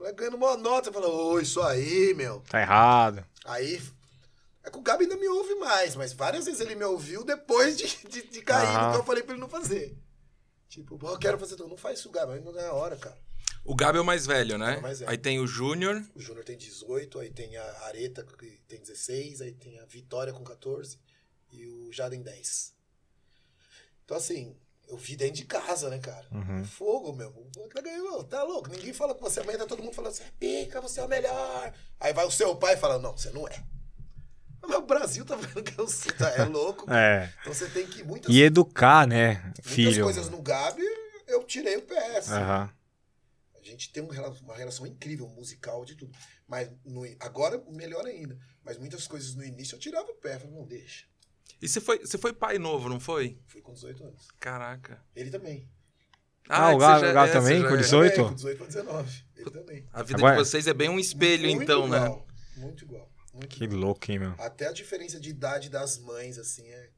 moleque ganhando uma nota, fala, ô, isso aí, meu. Tá errado. Aí. É que o Gabi ainda me ouve mais, mas várias vezes ele me ouviu depois de, de, de cair no Aham. que eu falei pra ele não fazer. Tipo, "Pô, eu quero fazer tudo. Não faz isso, Gabi, ainda não é a hora, cara. O Gabi é o mais velho, né? É o mais velho. Aí tem o Júnior. O Júnior tem 18, aí tem a Areta que tem 16, aí tem a Vitória com 14 e o Jaden 10. Então, assim, eu vi dentro de casa, né, cara? Uhum. Fogo, meu. Tá ganhando, tá louco? Ninguém fala com você, amanhã tá todo mundo falando assim, pica, você é o melhor. Aí vai o seu pai e fala, não, você não é. Mas o Brasil tá vendo que eu sou, tá? É louco. É. Então você tem que muitas, E educar, né, muitas filho? coisas no Gabi, eu tirei o assim. Aham. A gente tem um uma relação incrível, musical, de tudo. Mas no- agora, melhor ainda. Mas muitas coisas no início eu tirava o pé. Falei, não, deixa. E você foi, você foi pai novo, não foi? Fui com 18 anos. Caraca. Ele também. Ah, é o Gabi- já- o é, também, com é. 18? Também, com 18 para 19. Ele também. A vida Agora- de vocês é bem um espelho, Muito então, né? igual, Muito igual. Muito Que igual. louco, hein, meu? Até a diferença de idade das mães, assim, é.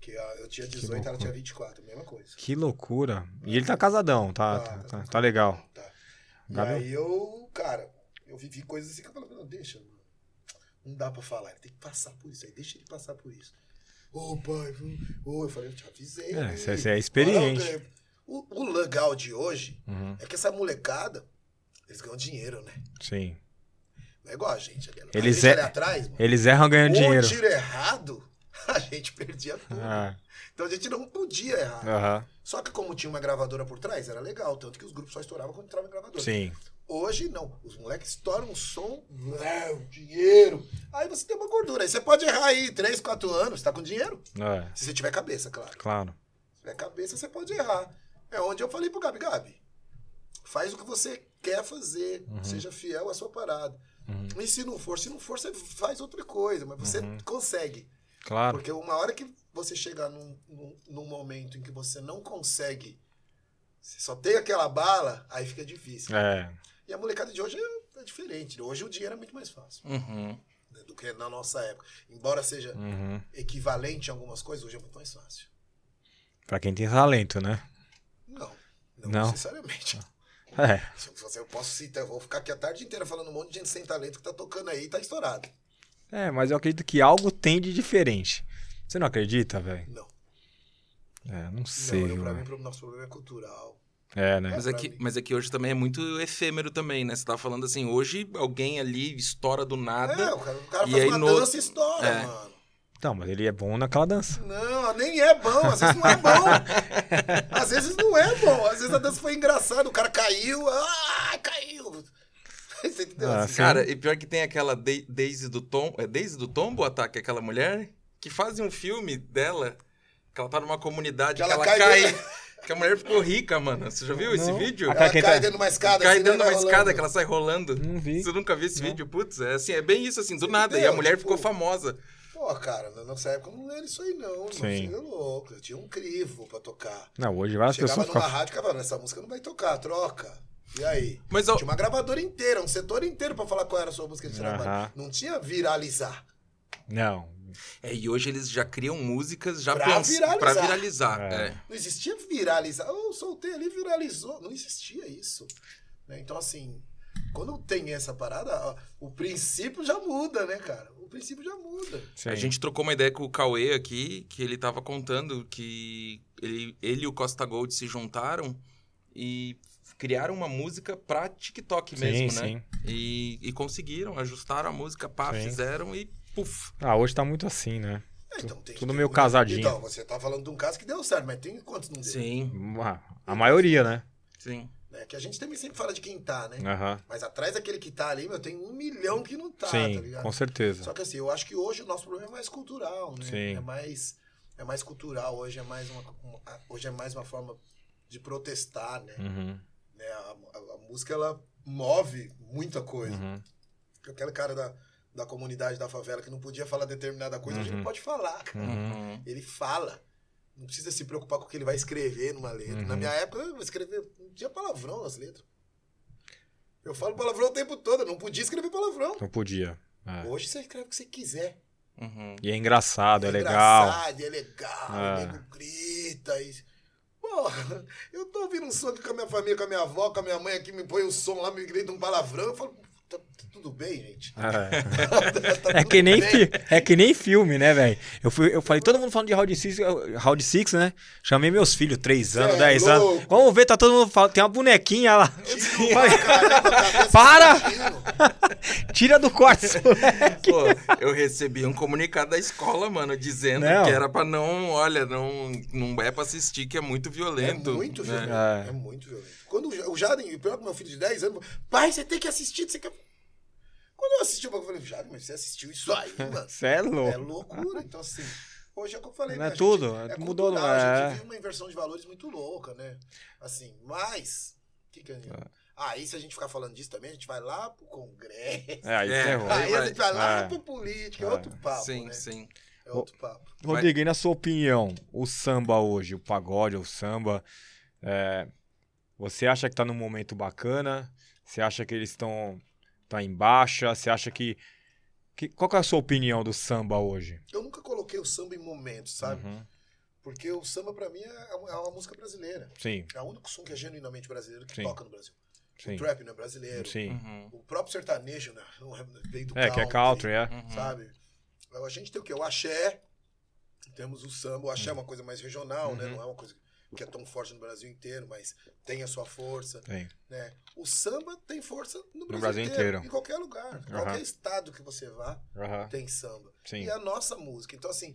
Que eu tinha 18, ela tinha 24, mesma coisa. Que loucura. E ele tá casadão, tá, tá, tá, tá legal. Tá. E Gabi- aí eu, cara, eu vivi coisas assim que eu falava, não, deixa, mano. Não dá pra falar, ele tem que passar por isso aí, deixa ele passar por isso. Ô, pai, viu? ô, eu falei, eu te avisei. É, você- você é experiente. Olha, O, o legal de hoje Uhum. é que essa molecada, eles ganham dinheiro, né? Sim. Não é igual a gente ali. Eles gente é- ali atrás, mano. Eles erram ganhando um dinheiro. tiro errado, [LAUGHS] a gente perdia tudo. Ah, Então a gente não podia errar. Aham. Só que como tinha uma gravadora por trás, era legal. Tanto que os grupos só estouravam quando entrava em gravadora. Sim. Hoje não. Os moleques estouram um som, é, dinheiro. Aí você tem uma gordura. Aí você pode errar aí 3, 4 anos, tá com dinheiro. É, Se você tiver cabeça, claro. claro. Se tiver cabeça, você pode errar. É onde eu falei pro Gabi, Gabi, faz o que você quer fazer. Seja fiel à sua parada. Uhum. E se não for, se não for, você faz outra coisa. Mas você consegue. Claro. Porque uma hora que você chegar num, num, num momento em que você não consegue, você só tem aquela bala, aí fica difícil. É. E a molecada de hoje é, é diferente. Hoje o dinheiro é muito mais fácil Uhum. né, do que na nossa época. Embora seja Uhum. equivalente a algumas coisas, hoje é muito mais fácil. Pra quem tem talento, né? Não, não, Não. necessariamente. [LAUGHS] É. Eu posso citar, eu vou ficar aqui a tarde inteira falando um monte de gente sem talento que tá tocando aí e tá estourado. É, mas eu acredito que algo tem de diferente. Você não acredita, velho? Não. É, não sei. não, eu, pra mim, pro- nosso problema é cultural. É, né? Mas é, pra que, mim. mas é que hoje também é muito efêmero também, né? Você tava falando assim, hoje alguém ali estoura do nada. É, o cara, o cara E faz aí uma no- dança e estoura, É. mano. Não, mas ele é bom naquela dança. Não, nem é bom, às vezes não é bom. [LAUGHS] às vezes não é bom, às vezes a dança foi engraçada, o cara caiu, ah, caiu. Você entendeu? Ah, Assim, sim. Cara, e pior que tem aquela Dai- Daisy do Tom. É Daisy do Tombo o ataque, aquela mulher? Que fazem um filme dela. Que ela tá numa comunidade Que que ela ela, cai cai. [LAUGHS] Que a mulher ficou rica, mano. Você já viu esse Não. vídeo? A ela quem cai tá- dentro de uma escada. Cai assim, dentro de uma vai escada que ela sai rolando. Não vi. Você nunca viu esse Não. vídeo? Putz, é assim, é bem isso assim, do nada. e a Entendeu? mulher Tipo- ficou famosa. Pô, cara, na nossa época não era isso aí, não. Sim. Você é louco. Eu tinha um crivo pra tocar. Não, hoje várias Chegava pessoas numa ficam. rádio e ficava, essa música não vai tocar, troca. E aí? Mas ó, Tinha uma gravadora inteira, um setor inteiro pra falar qual era a sua música de trabalho. Aham. Não tinha viralizar. Não. É, e hoje eles já criam músicas já Pra pens- viralizar. pra viralizar. É. é. Não existia viralizar. Eu soltei ali, viralizou. Não existia isso. Né? Então, assim, quando tem essa parada, ó, o princípio já muda, né, cara? O princípio já muda. Sim. A gente trocou uma ideia com o Cauê aqui, que ele tava contando que ele, ele e o Costa Gold se juntaram e criaram uma música pra TikTok Sim, mesmo, né? sim. E, e conseguiram, ajustaram a música, pá, Sim. fizeram e puf. Ah, hoje tá muito assim, né? É, então, tem, tudo tem meio muita- casadinho. Então, você tá falando de um caso que deu certo, mas tem quantos não deu? Sim, Ah, A maioria, né? sim. Né? Que a gente também sempre fala de quem tá, né? Aham. Mas atrás daquele que tá ali, meu, tem um milhão que não tá, tá Sim, ligado? com certeza. Só que assim, eu acho que hoje o nosso problema é mais cultural, né? Sim. É mais, é mais cultural, hoje é mais uma, uma- hoje é mais uma forma de protestar, né? Uhum, Né? A, a- a música, ela move muita coisa. uhum. Aquele cara da, da comunidade da favela que não podia falar determinada coisa, hoje ele Uhum. pode falar, cara. Uhum. Uhum. Ele fala. Não precisa se preocupar com o que ele vai escrever numa letra. Uhum. Na minha época, eu escrever, não tinha palavrão nas letras. Eu falo palavrão o tempo todo, eu não podia escrever palavrão. Não podia. É. Hoje você escreve o que você quiser. Uhum. E é engraçado, é, legal. engraçado, é legal, É. o nego grita. E... Porra, eu tô ouvindo um som aqui com a minha família, com a minha avó, com a minha mãe aqui, me põe o som lá, me grita um palavrão. Eu falo, tudo bem, gente? É. [LAUGHS] Tá [LAUGHS] É tudo que nem, fi- é que nem filme, né, velho? Eu, fui, eu falei, todo mundo falando de Round Six, Round Six, né? Chamei meus filhos, 3 anos, é 10 anos. louco. Vamos ver, tá todo mundo falando. Tem uma bonequinha lá. Cabeça Para! [LAUGHS] Tira do moleque. Pô, eu recebi um comunicado da escola, mano, dizendo Não. que era pra não, olha, não, não é pra assistir, que é muito É violento. muito né? violento. É. É. muito violento. Quando o Ja- o Jaden, meu filho de 10 anos, pai, você tem que assistir. Você quer... Quando eu assisti o bagulho, eu falei, Jaden, mas você assistiu isso aí, [LAUGHS] mano? Você é É louco. loucura. Então, assim, hoje é o que eu falei. Não né? é A tudo, gente- é- é mudou, cultural, não A é? gente vive uma inversão de valores muito louca, né? Assim, mas... Que que é... Aí, se a gente ficar falando disso também, a gente vai lá pro Congresso. [LAUGHS] É, aí É. Aí a vai. gente vai lá É. pro político. É É. outro papo, Sim, né? sim. É outro papo. Rodrigo, e na sua opinião, o samba hoje, o pagode, o samba, é, você acha que tá num momento bacana? Você acha que eles estão tá em baixa? Você acha que, que. Qual que é a sua opinião do samba hoje? Eu nunca coloquei o samba em momentos, sabe? Uhum. Porque o samba, pra mim, é uma, é uma música brasileira. Sim, É o único som que é genuinamente brasileiro que Sim. toca no Brasil. sim. O trap não é brasileiro. Sim. Uhum. O próprio sertanejo, né? não é- Veio do É, que é country, é. Uhum. Sabe? A gente tem o quê? O axé. Temos o samba. O axé é uma coisa mais regional, né? Uhum. Não é uma coisa que é tão forte no Brasil inteiro, mas tem a sua força. Tem. Né? O samba tem força no Brasil, Brasil inteiro. Em qualquer lugar. Qualquer estado que você vá, tem samba. Sim. E a nossa música. Então, assim,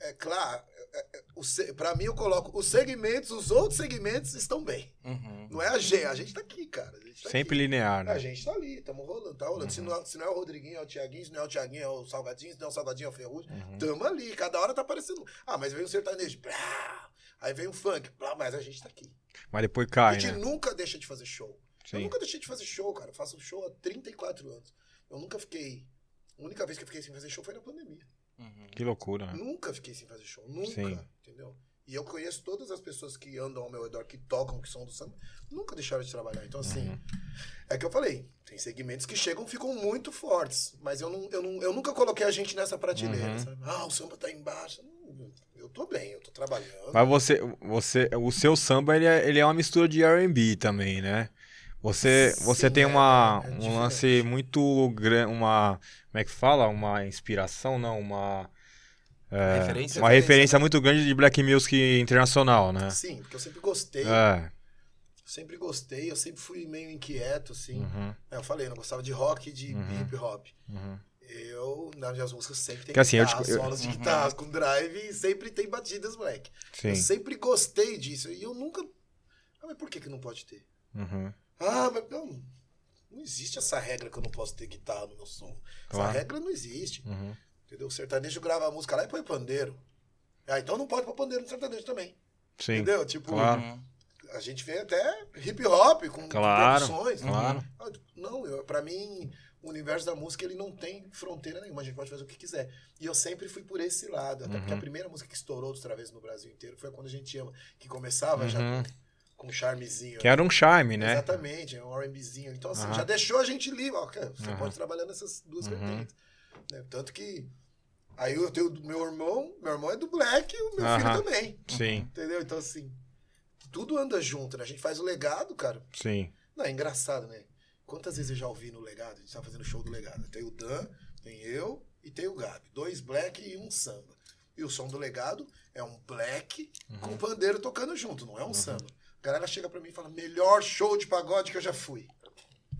é claro, é, é, se- pra mim eu coloco os segmentos, os outros segmentos estão bem. Uhum. Não é a gente, a gente tá aqui, cara. A tá Sempre aqui. linear, A né? gente tá ali, estamos rolando, tá rolando. Se, Uhum. não, se não é o Rodriguinho, é o Tiaguinho, se não é o Tiaguinho, é o Salgadinho, se não é o Salgadinho, é o Ferrugem. Uhum. Tamo ali, cada hora tá aparecendo. Ah, mas vem o sertanejo, blá, aí vem o funk, blá, mas a gente tá aqui. Mas depois a cai, gente né? nunca deixa de fazer show. Eu Sim. nunca deixei de fazer show, cara. Eu faço show há 34 anos. Eu nunca fiquei. A única vez que eu fiquei sem fazer show foi na pandemia. Uhum. Que loucura, né? Nunca fiquei sem fazer show. Nunca. Sim. Entendeu? E eu conheço todas as pessoas que andam ao meu redor, que tocam, que são do samba, nunca deixaram de trabalhar. Então, assim, Uhum. é que eu falei, tem segmentos que chegam ficam muito fortes. Mas eu, não, eu, não, eu nunca coloquei a gente nessa prateleira, Uhum. sabe? Ah, o samba tá embaixo. Eu tô bem, eu tô trabalhando. Mas você, você, o seu samba, ele é, ele é uma mistura de R&B também, né? Você, Sim, você tem é, uma, é um diferente. lance muito grande, uma, como é que fala? Uma inspiração, não, uma. é, Referência? Uma referência muito grande de Black Music internacional, né? Sim, porque eu sempre gostei. É. Sempre gostei, eu sempre fui meio inquieto, assim. Uhum, É, Eu falei, eu não gostava de rock e de Uhum. hip hop. uhum. Eu, nas minhas músicas, sempre tem Que assim, eu guitarra, te- eu- solos de Uhum. guitarra com drive e sempre tem batidas black. Sim. Eu sempre gostei disso. E eu nunca. Ah, mas por que, que não pode ter? Uhum. Ah, mas não. Não existe essa regra que eu não posso ter guitarra no meu som. Claro. Essa regra não existe. Uhum. Entendeu? O sertanejo grava a música lá e põe pandeiro. Ah, então não pode pôr pandeiro no sertanejo também. Sim. Entendeu? Tipo, Claro. A gente vê até hip hop com, com Claro, produções. claro. Ah, Não, eu, pra mim, o universo da música ele não tem fronteira nenhuma, a gente pode fazer o que quiser. E eu sempre fui por esse lado, até porque Uhum. a primeira música que estourou dos Travessos no Brasil inteiro foi quando a gente ama, que começava já Uhum. com um charmezinho. Que era um charme, né? Exatamente, é um R&Bzinho. Então, assim, Aham. já deixou a gente livre. Ó, cara, você pode trabalhar nessas duas Uhum. vertentes. né? Tanto que aí eu tenho o meu irmão, meu irmão é do Black e o meu filho também. Sim, Entendeu? Então, assim, tudo anda junto, né? A gente faz o legado, cara. sim. Não, é engraçado, né? Quantas vezes eu já ouvi no legado? A gente tá fazendo show do legado. Tem o Dan, tem eu e tem o Gabi. Dois black e um samba. E o som do legado é um black com um pandeiro tocando junto, não é um samba. A galera chega pra mim e fala: melhor show de pagode que eu já fui.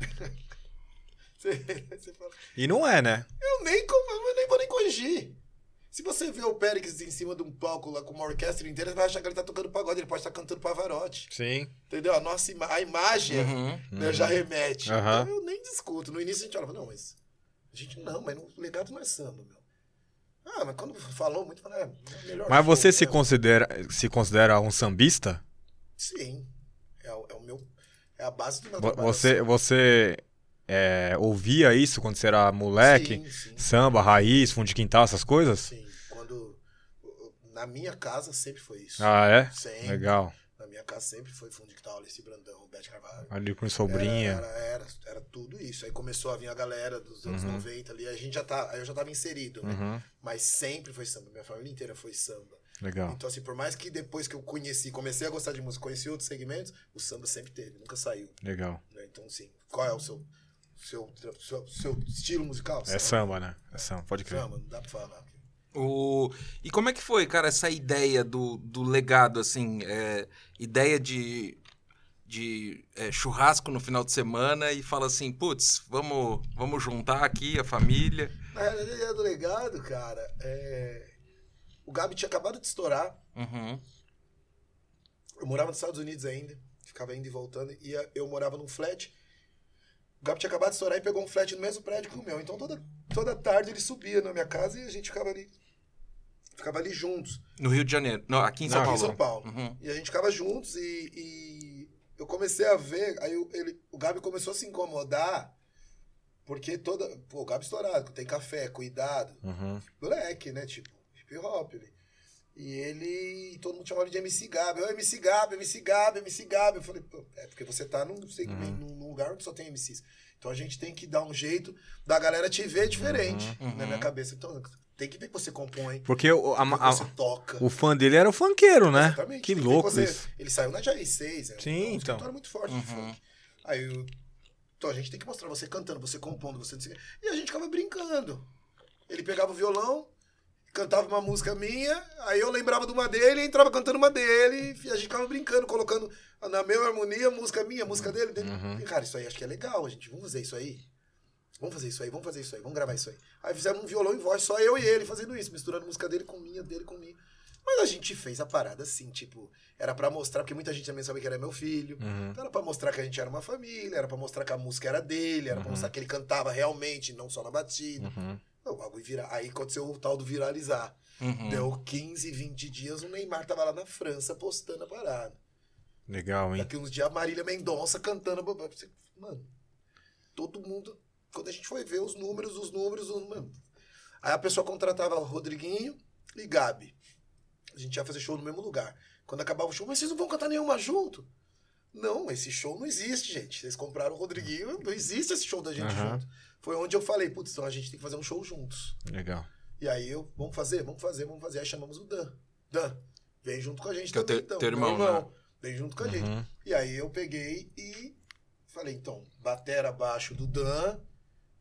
[LAUGHS] você, você fala, E não é, né? eu nem, eu nem vou nem corrigir. Se você vê o Périx em cima de um palco lá com uma orquestra inteira, você vai achar que ele tá tocando pagode, ele pode estar cantando Pavarotti. Sim. Entendeu? A nossa ima a imagem Uhum. né, já remete. Aham. Então eu nem discuto. No início a gente olha, não, mas. A gente, não, mas no legado não é samba, meu. Ah, mas quando falou muito, fala, é, é o melhor Mas você se mesmo. considera, se considera um sambista? Sim. É, o- é o meu. É a base do meu trabalho. Você, você é, ouvia isso quando você era moleque? Sim, sim. Samba, raiz, fundo de quintal, essas coisas? Sim. Na minha casa sempre foi isso. Ah, é? Sempre. Legal. Na minha casa sempre foi fundo de quintal, Alice Brandão, Bete Carvalho. Ali com sobrinha. Era, era, era tudo isso. Aí começou a vir a galera dos anos Uhum. 90 ali. A gente já tá. Aí eu já tava inserido, né? Uhum. Mas sempre foi samba. Minha família inteira foi samba. Legal. Então, assim, por mais que depois que eu conheci, comecei a gostar de música, conheci outros segmentos, o samba sempre teve, nunca saiu. Legal. né? Então, assim, qual é o seu, seu, seu, seu estilo musical? É samba, né? É samba, pode crer. Samba, não dá pra falar. O... E como é que foi, cara, essa ideia do, do legado, assim, é, ideia de, de é, churrasco no final de semana e fala assim, putz, vamos, vamos juntar aqui a família. Na realidade, a ideia do legado, cara, é... o Gabi tinha acabado de estourar. Uhum. Eu morava nos Estados Unidos ainda, ficava indo e voltando, e eu morava num flat. O Gabi tinha acabado de estourar e pegou um flat no mesmo prédio que o meu. Então toda, toda tarde ele subia na minha casa e a gente ficava ali. Ficava ali juntos. No Rio de Janeiro. Não, aqui em São aqui Paulo. em São Paulo. Uhum. E a gente ficava juntos e, e eu comecei a ver, aí o- ele, o Gabi começou a se incomodar, porque toda. Pô, o Gabi estourado, tem café, cuidado. Uhum. Moleque, né? Tipo, hip hop. Ele. E ele. Todo mundo chamava ele de MC Gabi. Eu, MC Gabi, MC Gabi, MC Gabi. Eu falei, pô, é porque você tá num, segmento, num- num lugar onde só tem MCs. Então a gente tem que dar um jeito da galera te ver diferente Uhum. na minha cabeça. Então tem que ver que você compõe, Porque o, a- que a- você toca. o fã dele era o funkeiro, né? Exatamente. Que louco você- isso. Ele saiu na Jair 6, é Sim, um então. escritório muito forte de Uhum. funk. Aí eu, então a gente tem que mostrar você cantando, você compondo, você. E a gente ficava brincando. Ele pegava o violão, cantava uma música minha, aí eu lembrava de uma dele, entrava cantando uma dele, e a gente ficava brincando, colocando na mesma harmonia, música minha, música dele. dele. Uhum. E, cara, isso aí acho que é legal, gente. Vamos fazer isso aí. Vamos fazer isso aí, vamos fazer isso aí, vamos gravar isso aí. Aí fizemos um violão e voz, só eu e ele fazendo isso, misturando música dele com minha, dele com minha. Mas a gente fez a parada assim, tipo, era pra mostrar, porque muita gente também sabia que era meu filho. Uhum. Então era pra mostrar que a gente era uma família, era pra mostrar que a música era dele, era pra Uhum. mostrar que ele cantava realmente, não só na batida. Uhum. O bagulho vira... Aí aconteceu o tal do viralizar. Uhum. Deu 15, 20 dias, o Neymar tava lá na França postando a parada. Legal, hein? Daqui uns dias a Marília Mendonça cantando. Mano, todo mundo. Quando a gente foi ver os números, os números, os mano. Aí a pessoa contratava Rodriguinho e Gabi. A gente ia fazer show no mesmo lugar. Quando acabava o show, mas vocês não vão cantar nenhuma junto? Não, esse show não existe, gente. Vocês compraram o Rodriguinho, não existe esse show da gente Aham. junto. Foi onde eu falei, putz, então a gente tem que fazer um show juntos. Legal. E aí eu, vamos fazer, vamos fazer, vamos fazer. Aí chamamos o Dan. Dan, vem junto com a gente Que é também, teu- então. teu Meu irmão, né? Vem junto com a gente. Uhum. E aí eu peguei e falei, então, batera abaixo do Dan,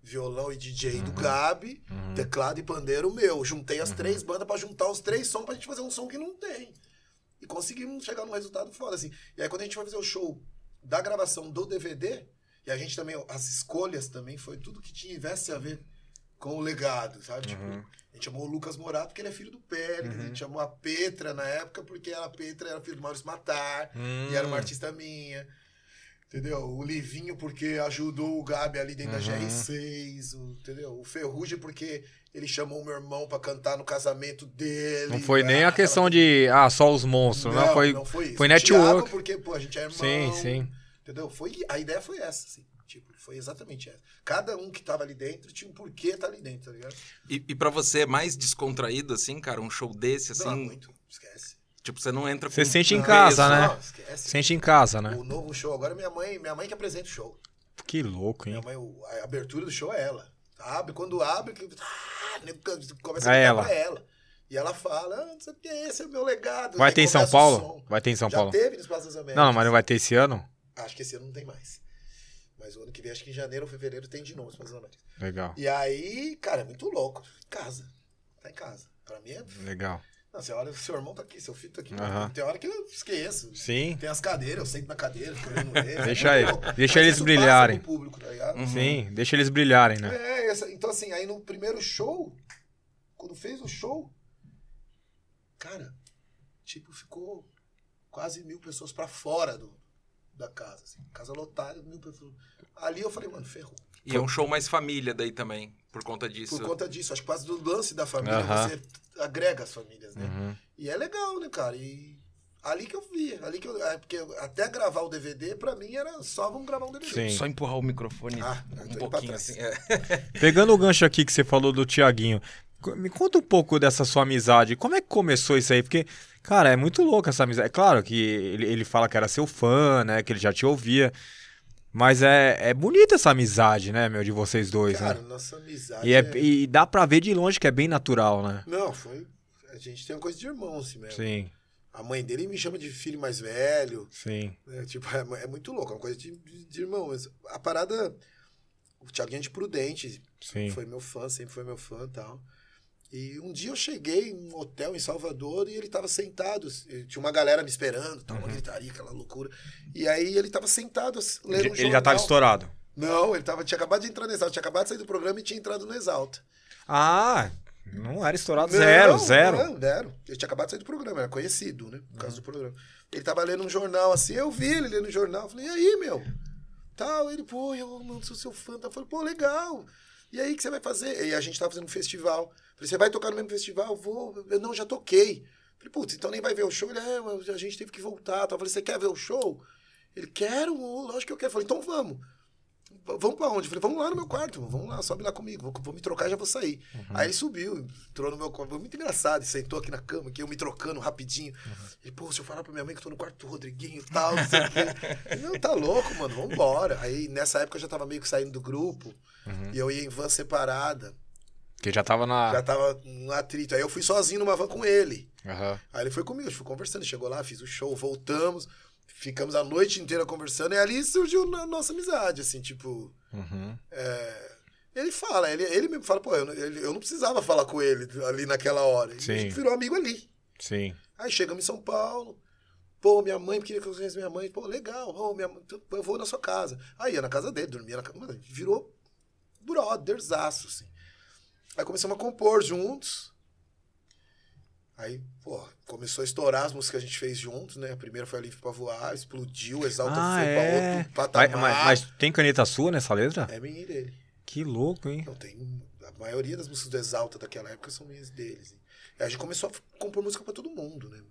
violão e DJ do Gabi, teclado e pandeiro meu. Juntei as três bandas pra juntar os três sons pra gente fazer um som que não tem. E conseguimos chegar num resultado foda, assim. E aí quando a gente foi fazer o show da gravação do DVD, e a gente também, as escolhas também, foi tudo que tivesse a ver com o legado, sabe? Tipo, Uhum. a gente chamou o Lucas Morato porque ele é filho do Pérez, a gente chamou a Petra na época porque a Petra era filho do Maurício Matar, Hum. e era uma artista minha. Entendeu? O Livinho porque ajudou o Gabi ali dentro da Uhum. GR6, o- entendeu? O Ferrugem porque ele chamou o meu irmão pra cantar no casamento dele. Não foi nem Ah, a questão de, ah, só os monstros, não, foi, isso. foi O network. Thiago porque, pô, a gente é irmão. Sim, sim. Entendeu? Foi, a ideia foi essa, assim. Tipo, foi exatamente essa. Cada um que tava ali dentro tinha um porquê tá ali dentro, tá ligado? E, e pra você é mais descontraído, assim, cara, um show desse, assim? Não, muito. Tipo, você não entra com. Você sente em peso. casa, né? Não, esquece. Sente em casa, né? O novo show agora é minha mãe, minha mãe que apresenta o show. Que louco, hein? Minha mãe, a abertura do show é ela. Abre, quando abre, que- ah, começa É a ela. ela. pra ela. E ela fala, ah, não sei o que, esse é o meu legado. Vai ter em São Paulo? Vai ter em São Já Paulo? teve nos Praças das Américas. Não, mas não vai ter esse ano? Acho que esse ano não tem mais. Mas o ano que vem, acho que em janeiro ou fevereiro tem de novo nos Praças das Américas. Legal, E aí, cara, é muito louco. Em casa. Tá em casa. Pra mim é. legal. Não, você olha, seu irmão tá aqui, seu filho tá aqui. Aham. Tem hora que eu esqueço. Sim, Tem as cadeiras, eu sento na cadeira, fico olhando [LAUGHS] eles. Deixa louco. deixa eles brilharem. Público, tá ligado? Uhum. sim. Deixa eles brilharem, né? É, essa- então assim, aí no primeiro show, quando fez o show, cara, tipo, ficou quase mil pessoas pra fora do, da casa, assim. Casa lotada, mil pessoas. Ali eu falei, mano, ferrou. E é um show mais família daí também, por conta disso. Por conta disso, acho que quase do lance da família, você agrega as famílias, né? Uhum. E é legal, né, cara? E ali que eu vi, ali que eu. é, Porque até gravar o DVD, pra mim, era só vamos gravar um DVD. Sim. Só empurrar o microfone Ah, um pouquinho pra trás. assim. é. [LAUGHS] Pegando o gancho aqui que você falou do Tiaguinho, me conta um pouco dessa sua amizade. Como é que começou isso aí? Porque, cara, é muito louco essa amizade. É claro que ele, ele fala que era seu fã, né? Que ele já te ouvia. Mas é, é bonita essa amizade, né, meu, de vocês dois, Cara, né? nossa amizade. E, é, é- e dá pra ver de longe que é bem natural, né? Não, foi. A gente tem uma coisa de irmão, assim mesmo. Sim, A mãe dele me chama de filho mais velho. sim. né? Tipo, é, é muito louco, é uma coisa de, de- irmão. A parada. O Thiaguinho é de Prudente. Sim. Foi meu fã, sempre foi meu fã e tal. E um dia eu cheguei em um hotel em Salvador e ele tava sentado. e Tinha uma galera me esperando, tal, Uhum. uma gritaria, aquela loucura. E aí ele tava sentado, lendo Ele, um ele já tava jornal. estourado. Não, ele tava, tinha acabado de entrar no Exalta, tinha acabado de sair do programa e tinha entrado no Exalta. Ah, não era estourado. Não, zero, zero. Não, zero. Ele tinha acabado de sair do programa, era conhecido, né? Por Uhum. causa do programa. Ele tava lendo um jornal assim, eu vi ele lendo um jornal. Falei, e aí, meu? Tal, ele, pô, eu não sou seu fã. Eu falei, pô, legal. E aí, o que você vai fazer? E a gente tava fazendo um festival. Falei, você vai tocar no mesmo festival? Eu vou. Eu, não, já toquei. Falei, putz, então nem vai ver o show? Ele, é, a gente teve que voltar. Tal. Eu falei, você quer ver o show? Ele, quero, lógico que eu quero. Eu falei, então vamos. Vamos pra onde? Eu falei, vamos lá no meu quarto, vamos lá, sobe lá comigo, vou, vou me trocar já vou sair. Aí ele subiu, entrou no meu quarto, foi muito engraçado, sentou aqui na cama, que eu me trocando rapidinho. Ele, pô, se eu falar pra minha mãe que eu tô no quarto do Rodriguinho e tal, não sei o quê. [LAUGHS] Não, tá louco, mano, vambora. Aí nessa época eu já tava meio que saindo do grupo, e eu ia em van separada, Que já tava na. já tava um atrito. Aí eu fui sozinho numa van com ele. Aham. Aí ele foi comigo, a gente foi conversando, chegou lá, fiz o show, voltamos, ficamos a noite inteira conversando, e ali surgiu a nossa amizade, assim, tipo. Uhum. É, ele fala, ele, ele mesmo fala, pô, eu, eu não precisava falar com ele ali naquela hora. Sim. A gente virou amigo ali. Sim. Aí chegamos em São Paulo. Pô, minha mãe queria que eu conhecesse minha mãe. Pô, legal. Pô, minha, mãe- eu vou na sua casa. Aí ia na casa dele, dormia na casa. Virou brotherzaço, assim. Aí começamos a compor juntos. Aí, pô, começou a estourar as músicas que a gente fez juntos, né? A primeira foi a Livre pra Voar, explodiu, Exalta Ah, foi é. pra outro Mas, patamar. mas- mas tem caneta sua nessa letra? É minha e dele. Que louco, hein? Não, tem. A maioria das músicas do Exalta daquela época são minhas deles. hein. E a gente começou a compor música pra todo mundo, né?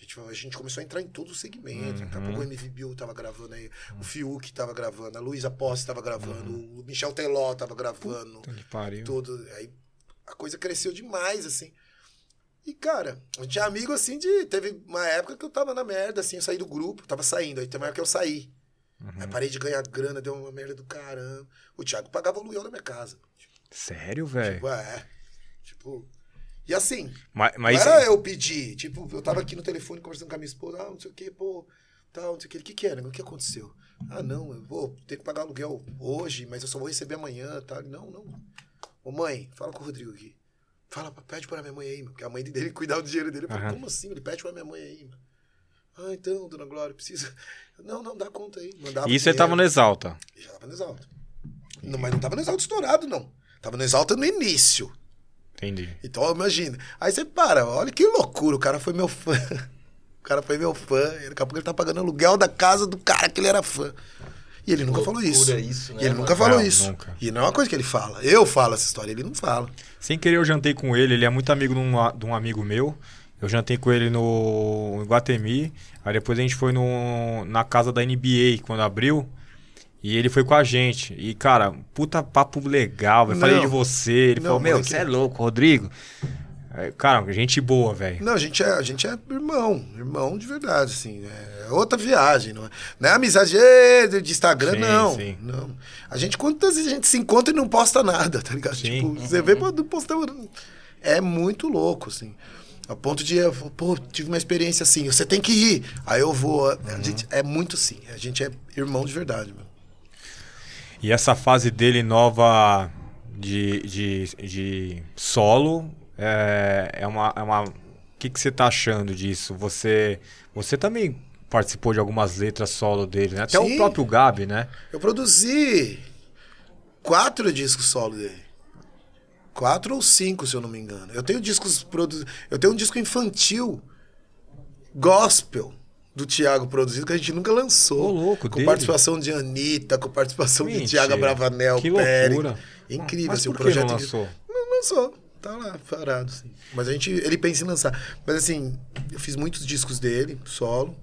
A gente, a gente começou a entrar em todos os segmentos. Daqui a Uhum. pouco o MV Bill tava gravando aí, o Fiuk tava gravando, a Luísa Posse tava gravando, o Michel Teló tava gravando, Puta que pariu. tudo. Aí a coisa cresceu demais, assim. E, cara, a gente é amigo, assim, de... Teve uma época que eu tava na merda, assim, eu saí do grupo, tava saindo. Aí tem uma época que eu saí. Aí Uhum. parei de ganhar grana, deu uma merda do caramba. O Thiago pagava o aluguel da minha casa. Sério, velho? Tipo, é. Tipo. E assim, Mas, mas não era eu pedir. Tipo, eu tava aqui no telefone conversando com a minha esposa, ah, não sei o quê, pô. Tal, não sei o que. O que que era? O que aconteceu? Ah, não, eu vou ter que pagar aluguel hoje, mas eu só vou receber amanhã, tá? Não, não. Ô mãe, fala com o Rodrigo aqui. Fala, pede pra minha mãe aí. Porque a mãe dele [LAUGHS] cuidava do dinheiro dele. Eu falei, como assim? Ele pede pra minha mãe aí, mano. Ah, então, dona Glória, precisa. [LAUGHS] Não, não, dá conta aí. Mandava E isso ele tava no. Exalta. Já tava no Exalta. Não, mas não tava no Exalta estourado, não. Tava no Exalta no início. Entendi. Então, imagina. Aí você para, olha que loucura. O cara foi meu fã. [LAUGHS] O cara foi meu fã. E daqui a pouco ele tá pagando aluguel da casa do cara que ele era fã. E ele nunca falou isso. Isso, né, e ele mano? nunca falou Não, isso. nunca. E não é uma coisa que ele fala. Eu falo essa história, ele não fala. Sem querer, eu jantei com ele. Ele é muito amigo de um, de um amigo meu. Eu jantei com ele no em Guatemi. Aí depois a gente foi no, na casa da NBA quando abriu. E ele foi com a gente. E, cara, puta papo legal. Eu falei de você. Ele Não, falou: Meu, você é louco, Rodrigo. Cara, gente boa, velho. Não, a gente é, a gente é irmão. Irmão de verdade, assim. É outra viagem. Não é, não é amizade ê, de Instagram, Sim, não. sim. não. A gente, quantas vezes a gente se encontra e não posta nada, tá ligado? Sim. Tipo, você vê, pô, não postamos. É muito louco, assim. A ponto de, eu, pô, tive uma experiência assim, você tem que ir. Aí eu vou. A gente é muito assim. A gente é irmão de verdade, meu. E essa fase dele nova de, de, de solo é, é uma. É uma... O que, que você tá achando disso? Você, você também participou de algumas letras solo dele, né? Até o Sim. próprio Gabi, né? Eu produzi quatro discos solo dele. Quatro ou cinco, se eu não me engano. Eu tenho discos produ... Eu tenho um disco infantil gospel do Thiago produzido que a gente nunca lançou. Ô, louco, com dele? participação de Anitta, com participação Mentira. de Thiago Bravanel, Que Pérez. loucura. Incrível, Mas assim, o por projeto. não lançou? Não lançou. Tá lá, parado, assim. Mas a gente, ele pensa em lançar. Mas assim, eu fiz muitos discos dele, solo.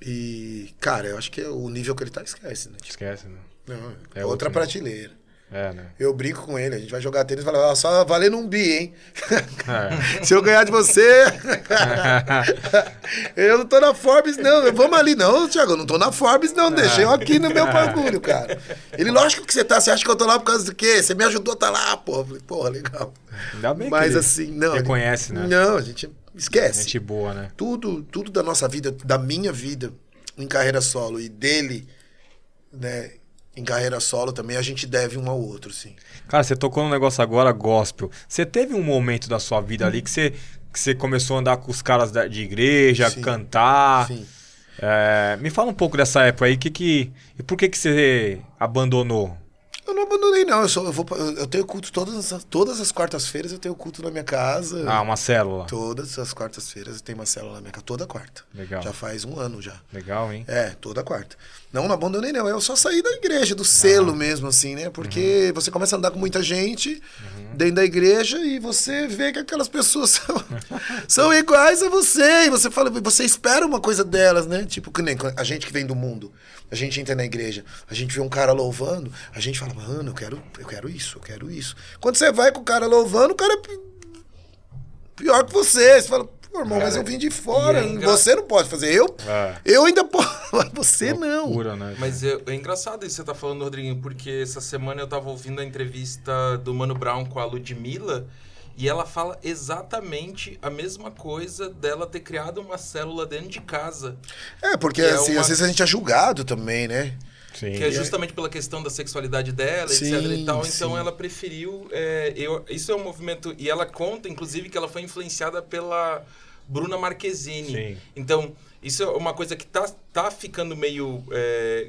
E, cara, eu acho que o nível que ele tá, esquece, né? Esquece, né? não, É é outro outra nível. É, né? Eu brinco com ele, a gente vai jogar tênis e fala, ó, só valendo um bi, hein? É. [LAUGHS] Se eu ganhar de você. [LAUGHS] eu não tô na Forbes, não. Vamos ali, não, Thiago. Eu não tô na Forbes, não. Deixei eu aqui no meu bagulho, cara. Ele, lógico que você tá. Você acha que eu tô lá por causa do quê? Você me ajudou a tá lá, porra. Eu Falei, porra, legal. Ainda bem Mas que assim, não. reconhece, né? Não, a gente esquece. Gente boa, né? Tudo, tudo da nossa vida, da minha vida em carreira solo e dele, né, em carreira solo também, a gente deve um ao outro, sim. Cara, você tocou num negócio agora, gospel. Você teve um momento da sua vida ali que você, que você começou a andar com os caras da- de igreja, Sim. cantar. Sim. É, me fala um pouco dessa época aí. Que que, e por que, que você abandonou? Eu não abandonei, não. Eu, sou, eu, vou, eu tenho culto todas, as- todas as quartas-feiras, eu tenho culto na minha casa. Ah, uma célula. Todas as quartas-feiras eu tenho uma célula na minha casa, toda quarta. Legal. Já faz um ano já. Legal, hein? É, toda quarta. Não, não abandonei, não. Eu só saí da igreja, do selo mesmo, assim, né? Porque você começa a andar com muita gente dentro da igreja e você vê que aquelas pessoas [LAUGHS] são, são iguais a você. E você fala, você espera uma coisa delas, né? Tipo, que nem a gente que vem do mundo. A gente entra na igreja, a gente vê um cara louvando, a gente fala, mano, eu quero, eu quero isso, eu quero isso. Quando você vai com o cara louvando, o cara é pi- pior que você. Você fala, pô, irmão, mas eu vim de fora. e é engra- Você não pode fazer. Eu, É. eu ainda posso, [LAUGHS] mas você não. Loucura, né? Mas é, é engraçado isso que você tá falando, Rodriguinho, porque essa semana eu tava ouvindo a entrevista do Mano Brown com a Ludmilla e ela fala exatamente a mesma coisa dela ter criado uma célula dentro de casa. É, porque Que é assim, uma- às vezes a gente é julgado também, né? Sim. Que é justamente pela questão da sexualidade dela, Sim, etc e tal. Então sim. ela preferiu. é, eu, isso é um movimento. E ela conta, inclusive, que ela foi influenciada pela Bruna Marquezine. Sim. Então, isso é uma coisa que tá, tá ficando meio. é,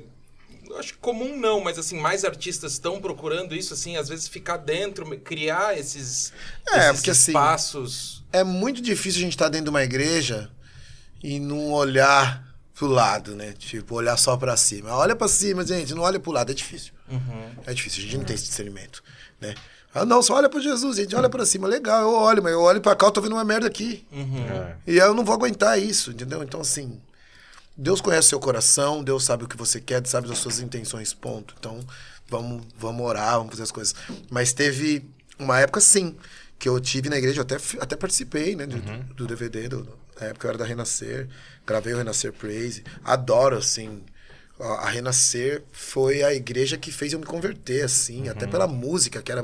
acho que comum não, mas assim, mais artistas estão procurando isso, assim, às vezes ficar dentro, criar esses, É, esses porque, assim, espaços. É muito difícil a gente estar dentro de uma igreja e não olhar pro lado, né? Tipo, olhar só pra cima. Olha pra cima, gente, não olha pro lado, é difícil. Uhum. É difícil, a gente não tem esse discernimento, né? Ah, não, só olha pra Jesus, gente, olha pra cima. Legal, eu olho, mas eu olho pra cá, eu tô vendo uma merda aqui. Uhum. É. E eu não vou aguentar isso, entendeu? Então, assim, Deus conhece seu coração, Deus sabe o que você quer, Deus sabe as suas intenções, ponto. Então, vamos, vamos orar, vamos fazer as coisas. Mas teve uma época, sim, que eu tive na igreja, eu até, até participei, né, do, do DVD, do, na época eu era da Renascer, gravei o Renascer Praise, adoro, assim, a a Renascer foi a igreja que fez eu me converter, assim, até pela música, que era...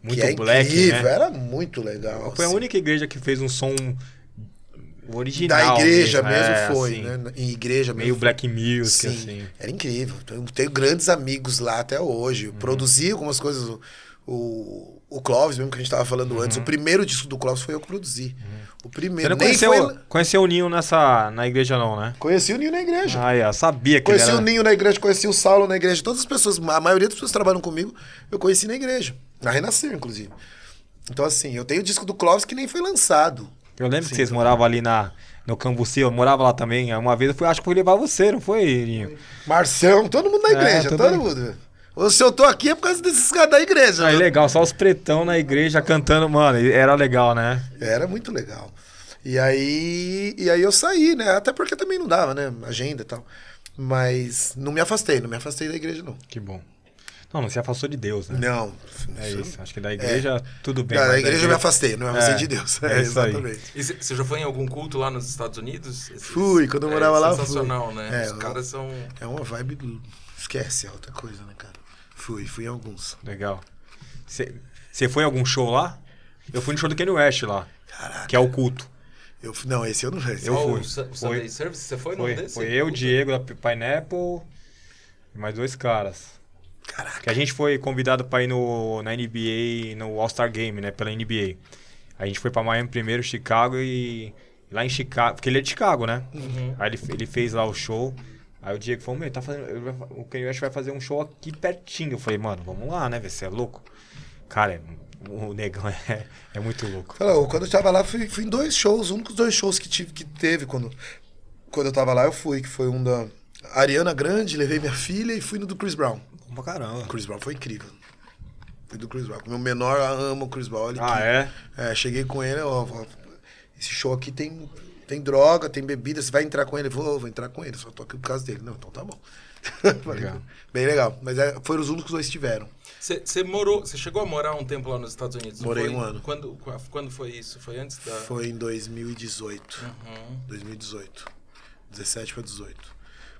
Muito que é black, incrível, né? era muito legal. Foi a assim. única igreja que fez um som original. Da igreja mesmo, mesmo, é, foi, assim, né? Em igreja mesmo. Meio black music, Sim, assim. era incrível. Tenho, tenho grandes amigos lá até hoje. Uhum. Eu Produzi algumas coisas. O, o, Clóvis, mesmo que a gente tava falando Uhum. antes, o primeiro disco do Clóvis foi eu que produzi. O Você primeiro. não Nem conheceu, foi... conheceu o Ninho nessa, na igreja, não, né? Conheci o Ninho na igreja. Ah, é, sabia que Conheci ele era... o Ninho na igreja, conheci o Saulo na igreja. Todas as pessoas, a maioria das pessoas que trabalham comigo, eu conheci na igreja. Na Renascer, inclusive. Então, assim, eu tenho o disco do Clóvis que nem foi lançado. Eu lembro que vocês moravam ali na, no Cambuci, eu morava lá também. Uma vez eu fui, acho que fui levar você, não foi, Ninho? Marção, todo mundo na É, igreja, todo todo mundo. Se eu tô aqui é por causa desses caras da igreja. Aí né? legal, só os pretão na igreja cantando, mano, era legal, né? Era muito legal. E aí, e aí eu saí, né? Até porque também não dava, né? Agenda e tal. Mas não me afastei, não me afastei da igreja, não. Que bom. Não, não se afastou de Deus, né? Não. É isso, acho que da igreja tudo bem. Da mas igreja eu me afastei, não me afastei É, de Deus. é É, [LAUGHS] isso aí. exatamente. E você já foi em algum culto lá nos Estados Unidos? Esses- Fui, quando eu é morava lá, eu fui. Sensacional, né? É, Os caras são. É uma vibe do... Esquece, é outra coisa, né, cara? Fui, fui em alguns. Legal. Você foi em algum show lá? Eu fui no show do Kanye West lá, Caraca. que é o culto. Eu, fui- não, esse eu não esse Eu fui. Foi. Sunday Service, você foi num Foi, desse? foi eu. Diego da Pineapple e mais dois caras. Caraca. Que a gente foi convidado pra ir no, na NBA, no All-Star Game, né? Pela NBA. A gente foi pra Miami primeiro, Chicago e lá em Chicago, porque ele é de Chicago, né? Uhum. Aí ele, ele fez lá o show. Aí o Diego falou, meu, tá fazendo, o Kanye West vai fazer um show aqui pertinho. Eu falei, mano, vamos lá, né? Você é louco? Cara, o negão [LAUGHS] é, é muito louco. Quando eu tava lá, fui, fui em dois shows. Os únicos dois shows que, tive, que teve quando, quando eu tava lá, eu fui. Que foi um da Ariana Grande, levei minha filha e fui no do Chris Brown. Pra caramba. O Chris Brown foi incrível. Fui do Chris Brown. Meu menor ama o Chris Brown. Ah, que- é? É, cheguei com ele, ó, ó, esse show aqui tem, tem droga, tem bebida, você vai entrar com ele? Vou, vou entrar com ele, só tô aqui por causa dele. Não, então tá bom. [LAUGHS] Legal. Bem legal, mas é, foram os únicos dois que tiveram. Você morou, você chegou a morar um tempo lá nos Estados Unidos? Morei foi? um ano. Quando, qua- quando foi isso? Foi antes da. Foi em 2018. Uhum. 2018. 17 para 18.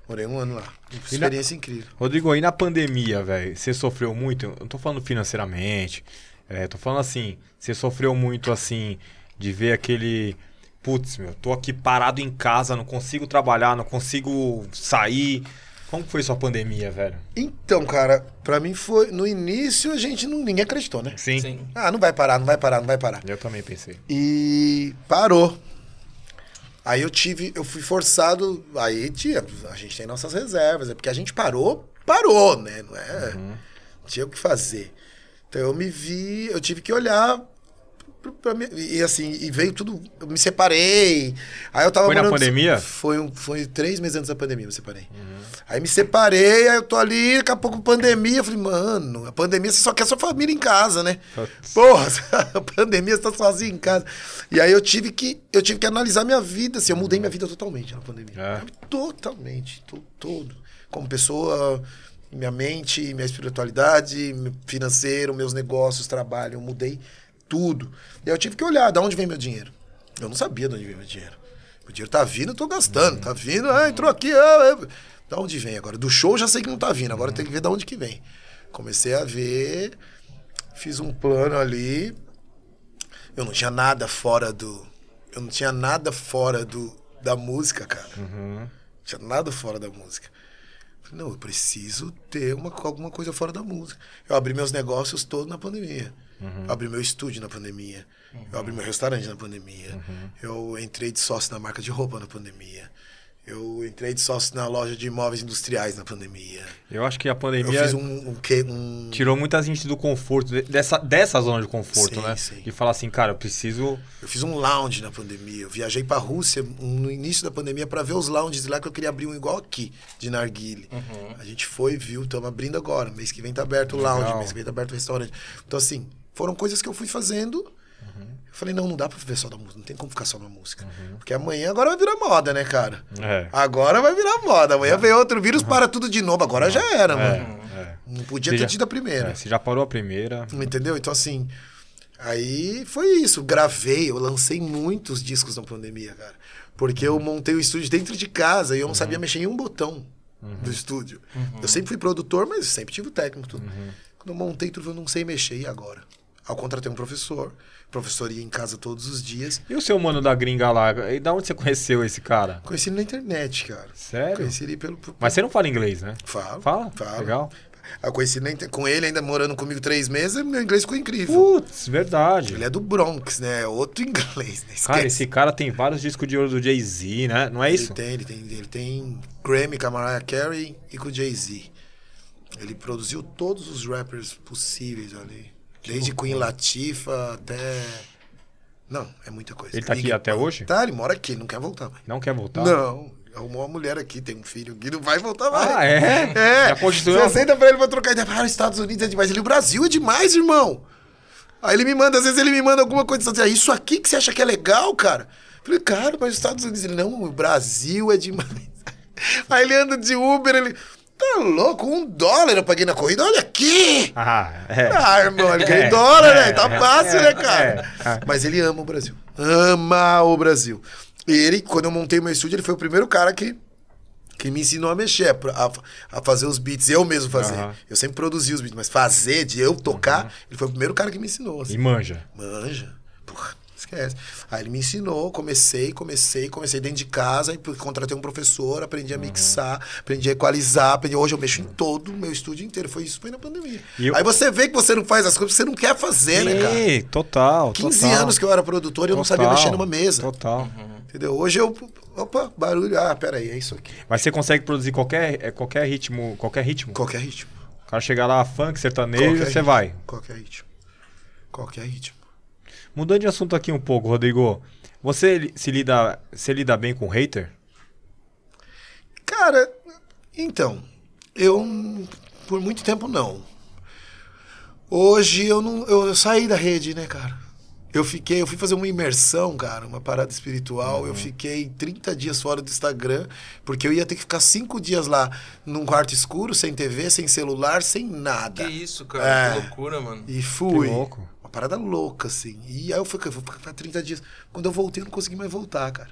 Morei um ano lá. E na- Experiência incrível. Rodrigo, e na pandemia, velho, você sofreu muito? Eu não tô falando financeiramente, é, tô falando assim, você sofreu muito, assim, de ver aquele... Putz, meu, tô aqui parado em casa, não consigo trabalhar, não consigo sair. Como foi sua pandemia, velho? Então, cara, pra mim foi. No início a gente não. Ninguém acreditou, né? Sim. Sim. Ah, não vai parar, não vai parar, não vai parar. Eu também pensei. E parou. Aí eu tive, eu fui forçado. Aí tia, a gente tem nossas reservas, é porque a gente parou, parou, né? Não é? Tinha o que fazer. Então eu me vi, eu tive que olhar pra- mim, e assim, e veio tudo, eu me separei. Aí eu tava Foi na morando- pandemia? Foi, um, foi três meses antes da pandemia, eu me separei. Aí me separei, aí eu tô ali, daqui a pouco pandemia, eu falei, mano, a pandemia você só quer sua família em casa, né? Putz. Porra, [LAUGHS] a pandemia você tá sozinho em casa. E aí eu tive que, eu tive que analisar minha vida, assim, eu mudei minha vida totalmente na pandemia. É. Totalmente, to- todo. Como pessoa, minha mente, minha espiritualidade, financeiro, meus negócios, trabalho, eu mudei tudo. E eu tive que olhar de onde vem meu dinheiro. Eu não sabia de onde vem meu dinheiro. O dinheiro tá vindo, eu tô gastando. Tá vindo, ah, entrou aqui. Ah, ah. Da onde vem agora? Do show eu já sei que não tá vindo, agora tem que ver de onde que vem. Comecei a ver, fiz um plano ali. Eu não tinha nada fora do. Eu não tinha nada fora do, da música, cara. Uhum. Não tinha nada fora da música. Não, eu preciso ter uma, alguma coisa fora da música. Eu abri meus negócios todos na pandemia. Eu abri meu estúdio na pandemia. Eu abri meu restaurante na pandemia. Eu entrei de sócio na marca de roupa na pandemia. Eu entrei de sócio na loja de imóveis industriais na pandemia. Eu acho que a Eu pandemia fiz um, um, que- um tirou muita gente do conforto, de- dessa, dessa zona de conforto, Sim, né? sim. E falar assim, cara, eu preciso... Eu fiz um lounge na pandemia. Eu viajei pra Rússia um- no início da pandemia pra ver os lounges lá que eu queria abrir um igual aqui, de narguile. A gente foi, viu, estamos abrindo agora. Mês que vem tá aberto o lounge, Legal. mês que vem tá aberto o restaurante. Então, assim, foram coisas que eu fui fazendo. Eu falei, não, não dá pra viver só da música, não tem como ficar só na música. Porque amanhã agora vai virar moda, né, cara? É. Agora vai virar moda. Amanhã vem outro vírus, para tudo de novo. Agora já era, mano. É, é. Não podia Você ter já- tido a primeira. É, você já parou a primeira. Entendeu? Então, assim, aí foi isso. Gravei, eu lancei muitos discos na pandemia, cara. Porque eu montei o estúdio dentro de casa e eu não sabia mexer em um botão do estúdio. Eu sempre fui produtor, mas sempre tive o técnico. Tudo. Quando eu montei tudo, eu não sei mexer. E agora? Aí eu contratei um professor. O professor ia em casa todos os dias. E o seu mano da gringa lá? E da onde você conheceu esse cara? Conheci ele na internet, cara. Sério? Conheci ele pelo. Mas você não fala inglês, né? Fala. Fala? Fala. Legal. Eu conheci com ele, ainda morando comigo três meses, meu inglês ficou incrível. Putz, verdade. Ele é do Bronx, né? Outro [LAUGHS] inglês, né? Cara, esse cara tem vários discos de ouro do Jay-Z, né? Não é Ele isso? tem, ele tem, ele tem Grammy com a Mariah Carey e com o Jay-Z. Ele produziu todos os rappers possíveis ali. Desde Queen Latifah até. Não, é muita coisa. Ele tá aqui até hoje? Tá, ele mora aqui, não quer voltar mais. Não quer voltar? Não, arrumou uma mulher aqui, tem um filho aqui, não vai voltar mais. Ah, é? [LAUGHS] É. Já Você senta pra ele pra trocar ideia. Ah, os Estados Unidos é demais. Ele, o Brasil é demais, irmão. Aí ele me manda, às vezes ele me manda alguma coisa assim, ah, isso aqui que você acha que é legal, cara? Eu falei, cara, mas os Estados Unidos, ele, não, o Brasil é demais. [LAUGHS] Aí ele anda de Uber, ele, tá louco, um dólar eu paguei na corrida, olha aqui! Ah, é. Ah, irmão, ele ganha É, dólar, é, né? Tá fácil, é, né, cara? é. Mas ele ama o Brasil. Ama o Brasil. E ele, quando eu montei meu estúdio, ele foi o primeiro cara que, que me ensinou a mexer, a, a fazer os beats, eu mesmo fazer. Aham. Eu sempre produzi os beats, mas fazer, de eu tocar, ele foi o primeiro cara que me ensinou. assim. E manja. Manja. Porra, esquece. Aí ele me ensinou, comecei, comecei, comecei dentro de casa, e contratei um professor, aprendi a mixar, aprendi a equalizar, aprendi. Hoje eu mexo em todo o meu estúdio inteiro. Foi isso foi na pandemia. E eu- Aí você vê que você não faz as coisas que você não quer fazer, né, cara? Sim, total. 15 total. anos que eu era produtor e eu não sabia Total, mexer numa mesa. Total. Entendeu? Hoje eu. Opa, barulho. Ah, peraí, é isso aqui. Mas você consegue produzir qualquer, é, qualquer ritmo, qualquer ritmo? Qualquer ritmo. O cara chegar lá, funk, sertanejo, Qualquer você ritmo. vai. Qualquer ritmo. Qualquer ritmo. Mudando de assunto aqui um pouco, Rodrigo. Você se lida, se lida bem com hater? Cara, então, eu por muito tempo não. Hoje eu não, eu saí da rede, né, cara? Eu fiquei, eu fui fazer uma imersão, cara, uma parada espiritual. Eu fiquei 30 dias fora do Instagram, porque eu ia ter que ficar cinco dias lá num quarto escuro, sem TV, sem celular, sem nada. Que isso, cara. É. Que loucura, mano. E fui. Que louco. Uma parada louca, assim. E aí eu fui, eu vou ficar 30 dias. Quando eu voltei, eu não consegui mais voltar, cara.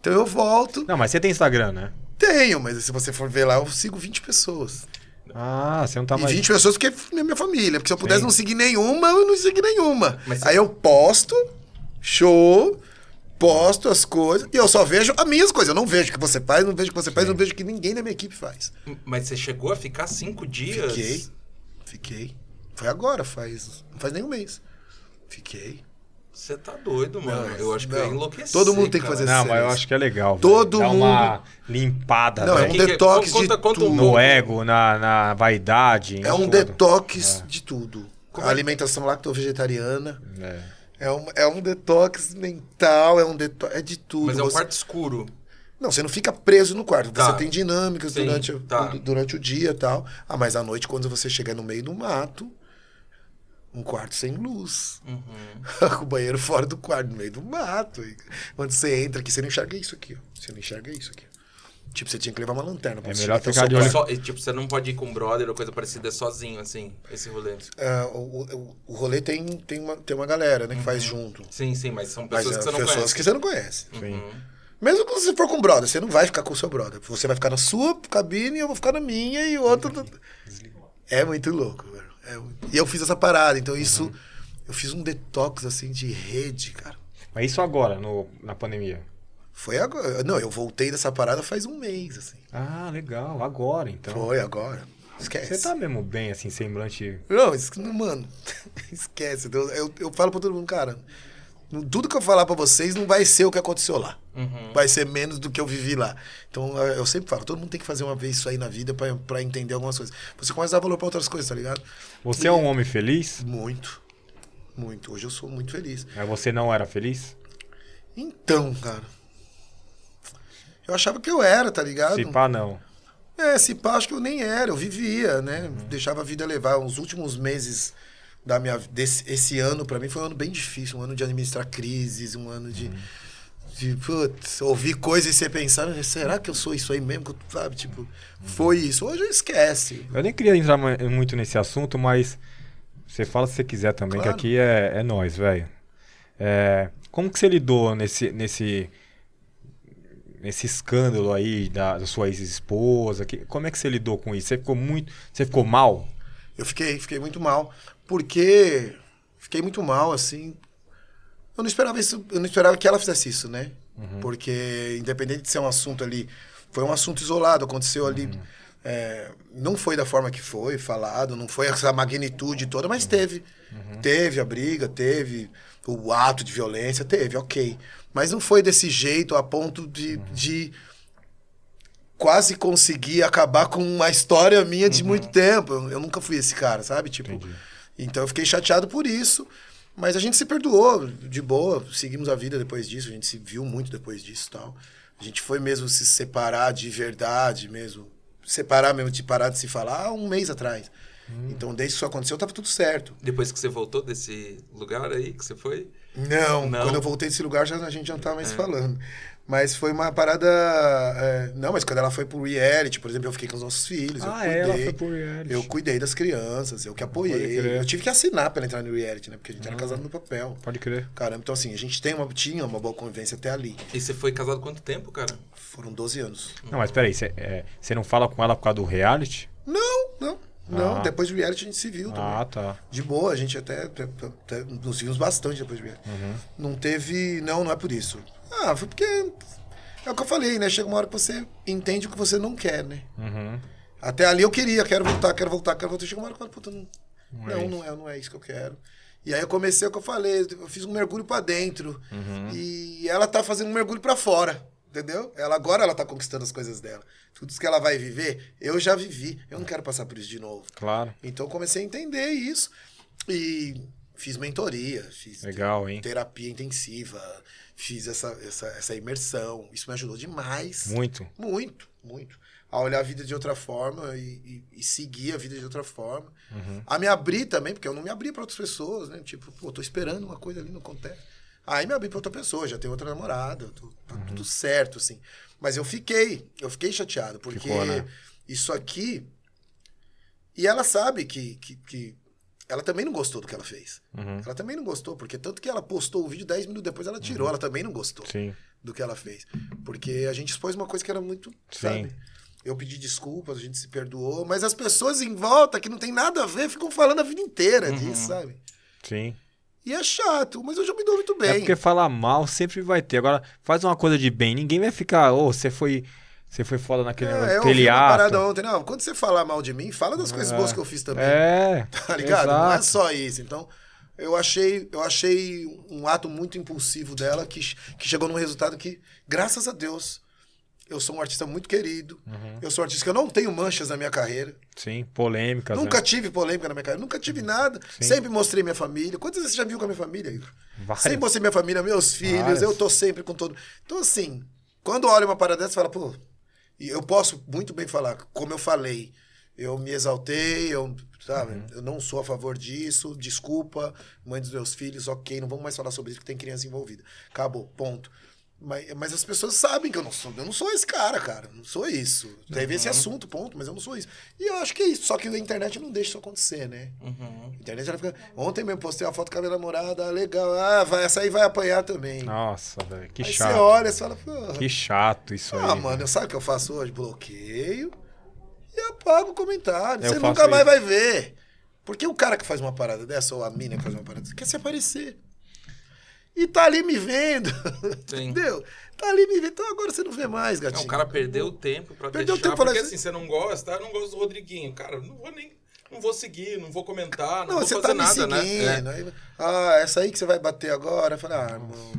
Então eu volto. Não, mas você tem Instagram, né? Tenho, mas se você for ver lá, eu sigo 20 pessoas. Ah, você não tá e mais. 20 pessoas porque é minha família. Porque se eu pudesse Sim. não seguir nenhuma, eu não segui nenhuma. Mas Aí eu posto, show, posto as coisas, e eu só vejo as minhas coisas. Eu não vejo o que você faz, não vejo o que você faz, não vejo o que ninguém da minha equipe faz. Mas você chegou a ficar cinco dias? Fiquei. Fiquei. Foi agora, faz. Não faz nem um mês. Fiquei. Você tá doido, mano. Não, eu acho que eu não. enlouquecer. Todo mundo tem que cara. fazer Não, Esse mas eu acho que é legal. Todo velho. Dá mundo- uma limpada, Não, é um Que que- detox conta- de conta um tudo. No ego, na, na vaidade. É um tudo. detox de tudo. Como A é- alimentação lacto-vegetariana. É. É um, é um detox mental, é um detox. É de tudo. Mas é um Você- quarto escuro. Não, você não fica preso no quarto. Tá. Você tem dinâmicas Sim, durante, o- tá. du- durante o dia e tal. Ah, mas à noite, quando você chega no meio do mato, um quarto sem luz. Uhum. Com [LAUGHS] o banheiro fora do quarto, no meio do mato. E quando você entra aqui, você não enxerga isso aqui, ó. Você não enxerga isso aqui. Tipo, você tinha que levar uma lanterna. pra É você melhor ficar de olho-. Só- e, tipo, você não pode ir com um brother ou coisa parecida, é sozinho, assim, esse rolê. Ah, o, o, o rolê tem, tem, uma, tem uma galera, né, que faz junto. Sim, sim, mas são Mas pessoas é, que você não pessoas conhece. que você não conhece. Sim. Uhum. Mesmo quando você for com o brother, você não vai ficar com o seu brother. Você vai ficar na sua cabine, eu vou ficar na minha e o outro. É muito louco, velho. É E eu fiz essa parada, então isso. Eu fiz um detox assim de rede, cara. Mas isso agora, no, na pandemia. Foi agora. Não, eu voltei dessa parada faz um mês, assim. Ah, legal. Agora, então. Foi agora. Esquece. Você tá mesmo bem, assim, semblante. Não, mano, [LAUGHS] esquece. Eu, eu, eu falo pra todo mundo, cara, tudo que eu falar pra vocês não vai ser o que aconteceu lá. Uhum. Vai ser menos do que eu vivi lá. Então, eu sempre falo, todo mundo tem que fazer uma vez isso aí na vida pra, pra entender algumas coisas. Você começa a dar valor pra outras coisas, tá ligado? Você é um homem feliz? Muito. Muito. Hoje eu sou muito feliz. Mas você não era feliz? Então, cara. Eu achava que eu era, tá ligado? Se pá, não. É, se pá, acho que eu nem era, eu vivia, né? Deixava a vida levar. Os últimos meses da minha desse esse ano pra mim foi um ano bem difícil, um ano de administrar crises, um ano de de putz, ouvir coisas e você pensar, será que eu sou isso aí mesmo, sabe, tipo, foi isso. Hoje eu esquece. Eu nem queria entrar mu- muito nesse assunto, mas você fala se você quiser também, Claro. que aqui é, é nós, velho. É, como que você lidou nesse, nesse, nesse escândalo aí da, da sua ex-esposa? Como é que você lidou com isso? Você ficou muito. Você ficou mal? Eu fiquei, fiquei muito mal, porque Fiquei muito mal, assim. Eu não esperava isso, eu não esperava que ela fizesse isso, né? Porque, independente de ser um assunto ali, foi um assunto isolado, aconteceu ali. é, não foi da forma que foi falado, não foi essa magnitude toda, mas teve. Teve a briga, teve o ato de violência, teve, ok. Mas não foi desse jeito a ponto de, de quase conseguir acabar com uma história minha de muito tempo. Eu, eu nunca fui esse cara, sabe? Tipo, Entendi. Então eu fiquei chateado por isso. Mas a gente se perdoou de boa, seguimos a vida depois disso, a gente se viu muito depois disso e tal. A gente foi mesmo se separar de verdade mesmo. Separar mesmo, de parar de se falar um mês atrás. Então, desde que isso aconteceu, tava tudo certo. Depois que você voltou desse lugar aí que você foi? Não, Não. quando eu voltei desse lugar, já, a gente já não tava mais falando. Mas foi uma parada. é, não, mas quando ela foi pro reality, por exemplo, eu fiquei com os nossos filhos. eu Ah, cuidei, é, ela foi pro reality. Eu cuidei das crianças, eu que apoiei. Eu tive que assinar pra ela entrar no reality, né? Porque a gente Ah. era casado no papel. Pode crer. Caramba, então assim, a gente tem uma, tinha uma boa convivência até ali. E você foi casado quanto tempo, cara? Foram 12 anos. Não, mas peraí, você é, você não fala com ela por causa do reality? Não, não. Não, Ah. depois do reality a gente se viu também. Ah, tá. De boa, a gente até, até, até nos vimos bastante depois do reality. Uhum. Não teve. Não, não é por isso. Ah, foi porque. É o que eu falei, né? Chega uma hora que você entende o que você não quer, né? Uhum. Até ali eu queria, quero voltar, quero voltar, quero voltar. Chega uma hora que eu falo, puta, não, Não é não, é, não é isso que eu quero. E aí eu comecei o que eu falei, eu fiz um mergulho pra dentro. Uhum. E ela tá fazendo um mergulho pra fora, entendeu? Ela agora ela tá conquistando as coisas dela. Tudo isso que ela vai viver, eu já vivi. Eu não quero passar por isso de novo. Claro. Então eu comecei a entender isso e fiz mentoria, fiz Legal, hein? terapia intensiva, fiz essa, essa, essa imersão. Isso me ajudou demais. Muito. Muito, muito. A olhar a vida de outra forma e, e- e seguir a vida de outra forma. Uhum. A me abrir também, porque eu não me abria para outras pessoas, né? Tipo, pô, tô esperando uma coisa ali, não acontece. Aí me abri para outra pessoa, já tenho outra namorada, tô- tá Uhum. tudo certo, assim. Mas eu fiquei, eu fiquei chateado, porque Ficou, né? isso aqui. E ela sabe que, que, que ela também não gostou do que ela fez. Uhum. Ela também não gostou, porque tanto que ela postou o vídeo 10 minutos depois ela tirou, ela também não gostou Sim. do que ela fez. Porque a gente expôs uma coisa que era muito, sabe? Sim. Eu pedi desculpas, a gente se perdoou, mas as pessoas em volta, que não tem nada a ver, ficam falando a vida inteira Uhum. disso, sabe? Sim. E é chato, mas eu já me dou muito bem. É porque falar mal sempre vai ter. Agora, faz uma coisa de bem. Ninguém vai ficar, ô, você foi. Você foi foda naquele É, eu aquele uma parada ontem, não, quando você falar mal de mim, fala das coisas É. boas que eu fiz também. É. [LAUGHS] Tá ligado? Não é exato. só isso. Então, eu achei, eu achei um ato muito impulsivo dela que, que chegou num resultado que, graças a Deus, eu sou um artista muito querido. Uhum. Eu sou um artista que eu não tenho manchas na minha carreira. Sim, polêmicas. Nunca né? tive polêmica na minha carreira. Nunca tive nada. Sim. Sempre mostrei minha família. Quantas vezes você já viu com a minha família, Igor? Várias. Sempre mostrei minha família, meus filhos. Várias. Eu tô sempre com todo. Então, assim, quando olha uma parada dessa, fala, pô. E eu posso muito bem falar, como eu falei, eu me exaltei, eu, sabe, Uhum. eu não sou a favor disso, desculpa, mãe dos meus filhos, ok, não vamos mais falar sobre isso que tem criança envolvida. Acabou, ponto. Mas, mas as pessoas sabem que eu não sou, eu não sou esse cara, cara, não sou isso. Teve Uhum. esse assunto, ponto, mas eu não sou isso. E eu acho que é isso, só que a internet não deixa isso acontecer, né? Uhum. A internet ela fica. Ontem mesmo postei uma foto com a minha namorada, ah, legal. Ah, vai, essa aí vai apanhar também. Nossa, velho. Que aí chato. você olha e fala, pô. Que chato isso Ah, aí. mano, sabe o que eu faço hoje? Bloqueio e apago o comentário. Eu você nunca mais isso. vai ver. Porque o cara que faz uma parada dessa, ou a mina que faz uma parada dessa, quer se aparecer. E tá ali me vendo. Sim. Entendeu? Tá ali me vendo. Então agora você não vê mais, Não, gatinho. o cara perdeu o tempo pra Perdeu o deixar. tempo pra porque assim, você não gosta, eu não gosto do Rodriguinho. Cara, não vou nem. Não vou seguir, não vou comentar, não, Não, vou você fazer tá me nada, né? seguindo. É. aí- ah, essa aí que você vai bater agora. Eu falei, ah, irmão.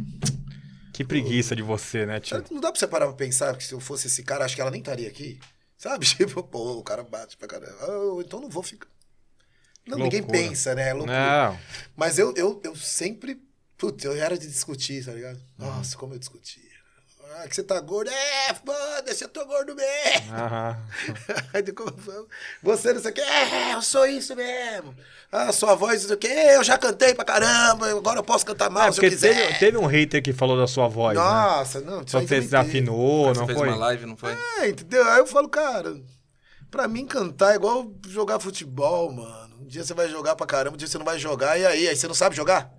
Que preguiça de você, né, tio? Não dá pra você parar pra pensar que se eu fosse esse cara, acho que ela nem estaria aqui. Sabe? [LAUGHS] Tipo, pô, o cara bate pra caramba. Ah, então não vou ficar. Não, ninguém pensa, né? É loucura. Não. Mas eu, eu, eu sempre. Putz, eu era de discutir, tá ligado? Nossa, como eu discutia. Ah, que você tá gordo. É, foda-se, eu tô gordo mesmo. Aham. [LAUGHS] Aí depois, você não sei o que. É, eu sou isso mesmo. Ah, sua voz não sei o que. Eu já cantei pra caramba, agora eu posso cantar mal É, se eu quiser. teve, teve um hater que falou da sua voz, né? Nossa, não. isso Só você desafinou, Você não fez foi? uma live, não foi? É, entendeu? Aí eu falo, cara, pra mim cantar é igual jogar futebol, mano. Um dia você vai jogar pra caramba, um dia você não vai jogar, e aí? Aí você não sabe jogar?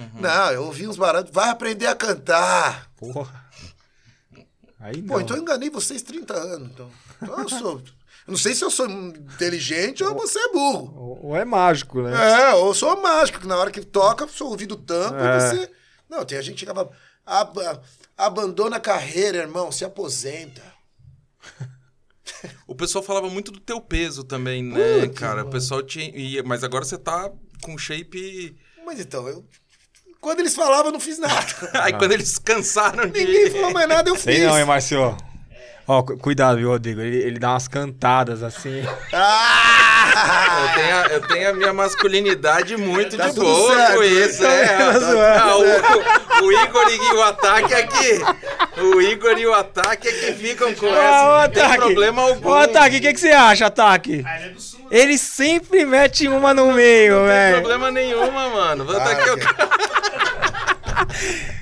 Uhum. Não, eu ouvi uns baratos, vai aprender a cantar. Porra. Aí não. Pô, então eu enganei vocês 30 anos, então. Então eu sou. Eu não sei se eu sou inteligente ou você é burro. Ou, ou é mágico, né? É, ou eu sou mágico, que na hora que toca, seu ouvido tampa É. e você. Não, tem a gente que chegava. "Aba- abandona a carreira, irmão, se aposenta. O pessoal falava muito do teu peso também, né, Putz, cara? O mano. pessoal tinha. Mas agora você tá com shape. Mas então, eu. Quando eles falavam, eu não fiz nada. [LAUGHS] Aí quando eles cansaram de. Ninguém falou mais nada, eu fiz. Sei não, hein, Marcio? Ó, cu- cuidado, viu, Rodrigo? Ele, ele dá umas cantadas assim. Ah! Eu tenho, a, eu tenho a minha masculinidade muito Tá de boa certo, com isso, né? é. Tá zoando. Ah, o, o Igor e o ataque aqui. O Igor e o ataque é que ficam com Ó, essa. ô, Não tem Ataque! problema algum. Ô, Ataque, o que, que você acha, Ataque? Ah, ele é do sul. né? Ele sempre mete uma no meio, Não tem velho. problema nenhuma, mano. Vou tá Ah, aqui, ok. [LAUGHS]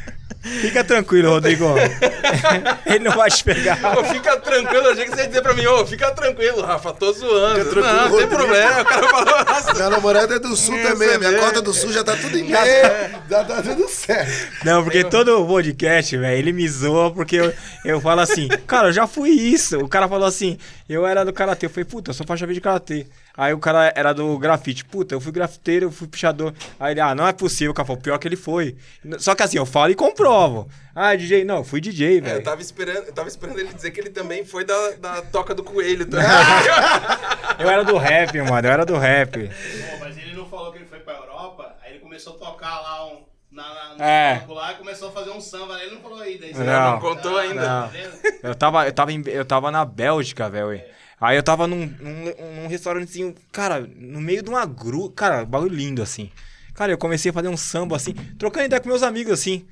Fica tranquilo, Rodrigo. [LAUGHS] ele não vai te pegar. Ô, fica tranquilo, eu achei que você ia dizer pra mim, ô, fica tranquilo, Rafa, tô zoando. Fica tranquilo, não, não tem problema. O cara falou, nossa. Minha namorada é do sul É, também. você Minha cota do sul já tá tudo em pé. Já tá tudo certo. Não, porque todo podcast, velho, ele me zoa porque eu, eu falo assim, cara, eu já fui isso. O cara falou assim, eu era do karatê. Eu falei, puta, eu sou faixa verde de karatê. Aí o cara era do grafite. Puta, eu fui grafiteiro, eu fui pichador. Aí ele, ah, não é possível, o cara pior que ele foi. Só que assim, eu falo e comprovo. Ah, DJ, não, eu fui DJ, É, eu velho. tava esperando, eu tava esperando ele dizer que ele também foi da, da toca do coelho também. [LAUGHS] Eu era do rap, mano, eu era do rap. Pô, mas ele não falou que ele foi pra Europa, aí ele começou a tocar lá um, na, na, no É. lá e começou a fazer um samba. Ele não falou aí, daí você Não. Não contou ainda. Tá Não. Eu tava, eu tava, em- eu tava na Bélgica, velho. Aí eu tava num, num, num restaurantezinho, cara, no meio de uma grua. Cara, bagulho lindo, assim. Cara, eu comecei a fazer um samba, assim, trocando ideia com meus amigos, assim.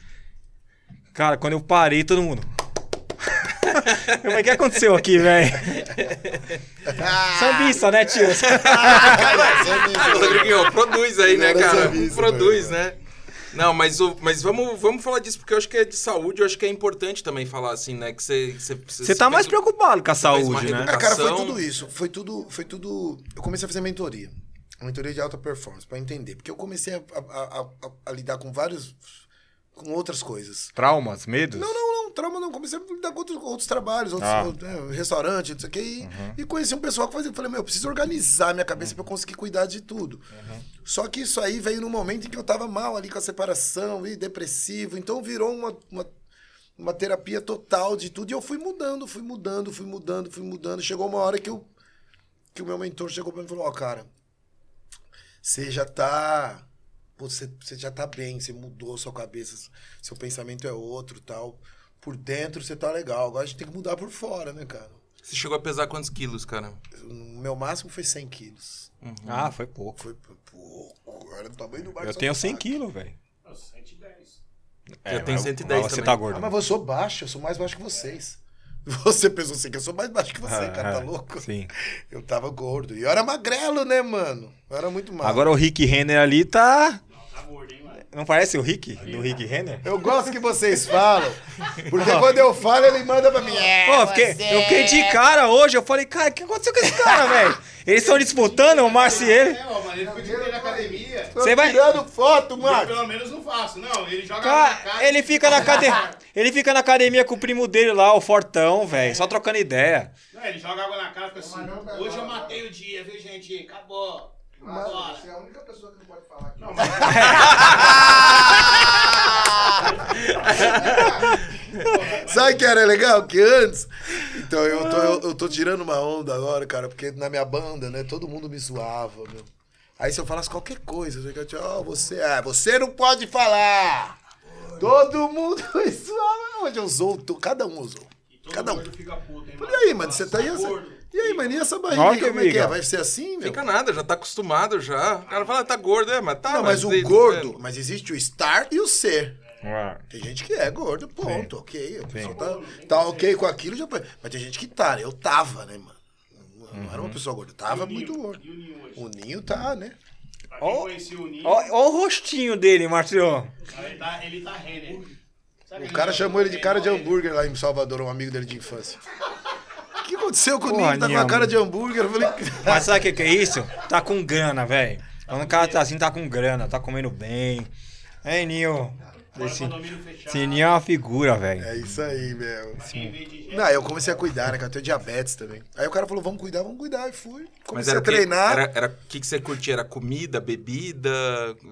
Cara, quando eu parei, todo mundo. Eu falei, o que aconteceu aqui, velho? Sambista, né, tio? [LAUGHS] Ah, Rodriguinho, produz aí, né, era cara? produz, né? Não, mas, o, mas vamos, vamos falar disso, porque eu acho que é de saúde, eu acho que é importante também falar assim, né? Que você. Você tá mais preocupado com a saúde, né? É, cara, foi tudo isso. Foi tudo, foi tudo. Eu comecei a fazer mentoria. Mentoria de alta performance, pra entender. Porque eu comecei a- a- a- a lidar com vários. Com outras coisas. Traumas, medos? Não, não, não, trauma não. Comecei a lidar com outros, outros trabalhos, outros, Ah. né, restaurante, não sei o. E, e conheci um pessoal que fazia. Falei, meu, eu preciso organizar minha cabeça pra eu conseguir cuidar de tudo. Só que isso aí veio num momento em que eu tava mal ali com a separação e depressivo. Então virou uma, uma, uma terapia total de tudo. E eu fui mudando, fui mudando, fui mudando, fui mudando. Chegou uma hora que, eu, que o meu mentor chegou pra mim e falou: Ó, cara, você já tá. Pô, Você, você já tá bem, você mudou sua cabeça, seu pensamento é outro tal. Por dentro você tá legal. Agora a gente tem que mudar por fora, né, cara? Você chegou a pesar quantos quilos, cara? O meu máximo foi 100 quilos. Ah, foi pouco. Foi pouco. Era do tamanho do barco. Eu tenho 100 quilos, velho. Nossa, 110. Já tem mas- 110 mas Você também. tá Ah, gordo. mas eu sou baixo, eu sou mais baixo que vocês. [LAUGHS] Você pensou assim que eu sou mais baixo que você, Ah, cara, tá ah, louco? Sim. Eu tava gordo. E eu era magrelo, né, mano? Eu era muito magro. Agora o Rick Renner ali tá. Tá gordo, hein, mano? Não parece o Rick? Do Rick Renner? Eu gosto que vocês falam, porque quando eu falo, ele manda pra mim. É, Pô, eu fiquei, eu fiquei de cara hoje. Eu falei, cara, o que aconteceu com esse cara, velho? Eles estão disputando, o Márcio e ele. É, ó, mas ele inteiro na academia. Você vai- tirando foto, Eu, mano. pelo menos não faço. Não, ele joga na Cara, cara. ele fica na academia. [LAUGHS] Ele fica na academia com o primo dele lá, o Fortão, velho. Só trocando ideia. Não, ele joga água na cara e fica assim. Hoje eu matei o dia, viu, gente? Acabou. Bora. é a única pessoa que não pode falar aqui. Não, mas [LAUGHS] Sabe o que era legal? Que antes. Então, eu tô, eu, eu tô tirando uma onda agora, cara, porque na minha banda, né, todo mundo me zoava, meu. Aí se eu falasse qualquer coisa, eu ia ó, você. Ah, você não pode falar! Todo mundo [LAUGHS] me zoava. Hoje eu usou, to- cada um usou. E todo Cada um. gordo fica puto, hein, E aí, mano, você tá aí. Tá. E aí, mano, e essa barriga? Olha como é que é? Vai ser assim, meu? Fica nada, já tá acostumado já. O cara fala, tá gordo, é, mas tá. Não, mas o de- gordo, mas existe o estar e o ser. Ah, Tem gente que é gordo, ponto, ok. A pessoa tá, tá ok com aquilo, já. Mas tem gente que tá, né? Eu tava, né, mano? Não, não era uma pessoa gorda, eu tava E o muito gordo. E o Ninho? O Ninho tá, né? Conhecia o Ninho, Ó, ó o rostinho dele, Márcio. ele tá, ele tá Renner. Sabe O cara jogador chamou ele de cara de hambúrguer lá em Salvador, um amigo dele de infância. O que aconteceu com o? Tá com a cara de hambúrguer. Eu falei. Mas sabe o que, que é isso? Tá com grana, velho. Quando o cara tá assim, tá com grana, tá comendo bem. É, Ninho. Agora, Esse, esse Ninho é uma figura, velho. É isso aí, meu. Jet, Não, eu comecei a cuidar, né? cara? Eu tenho diabetes também. Aí o cara falou, vamos cuidar, vamos cuidar. E fui. Mas Comecei era a o treinar. Era, era o que, que você curtia? Era comida, bebida?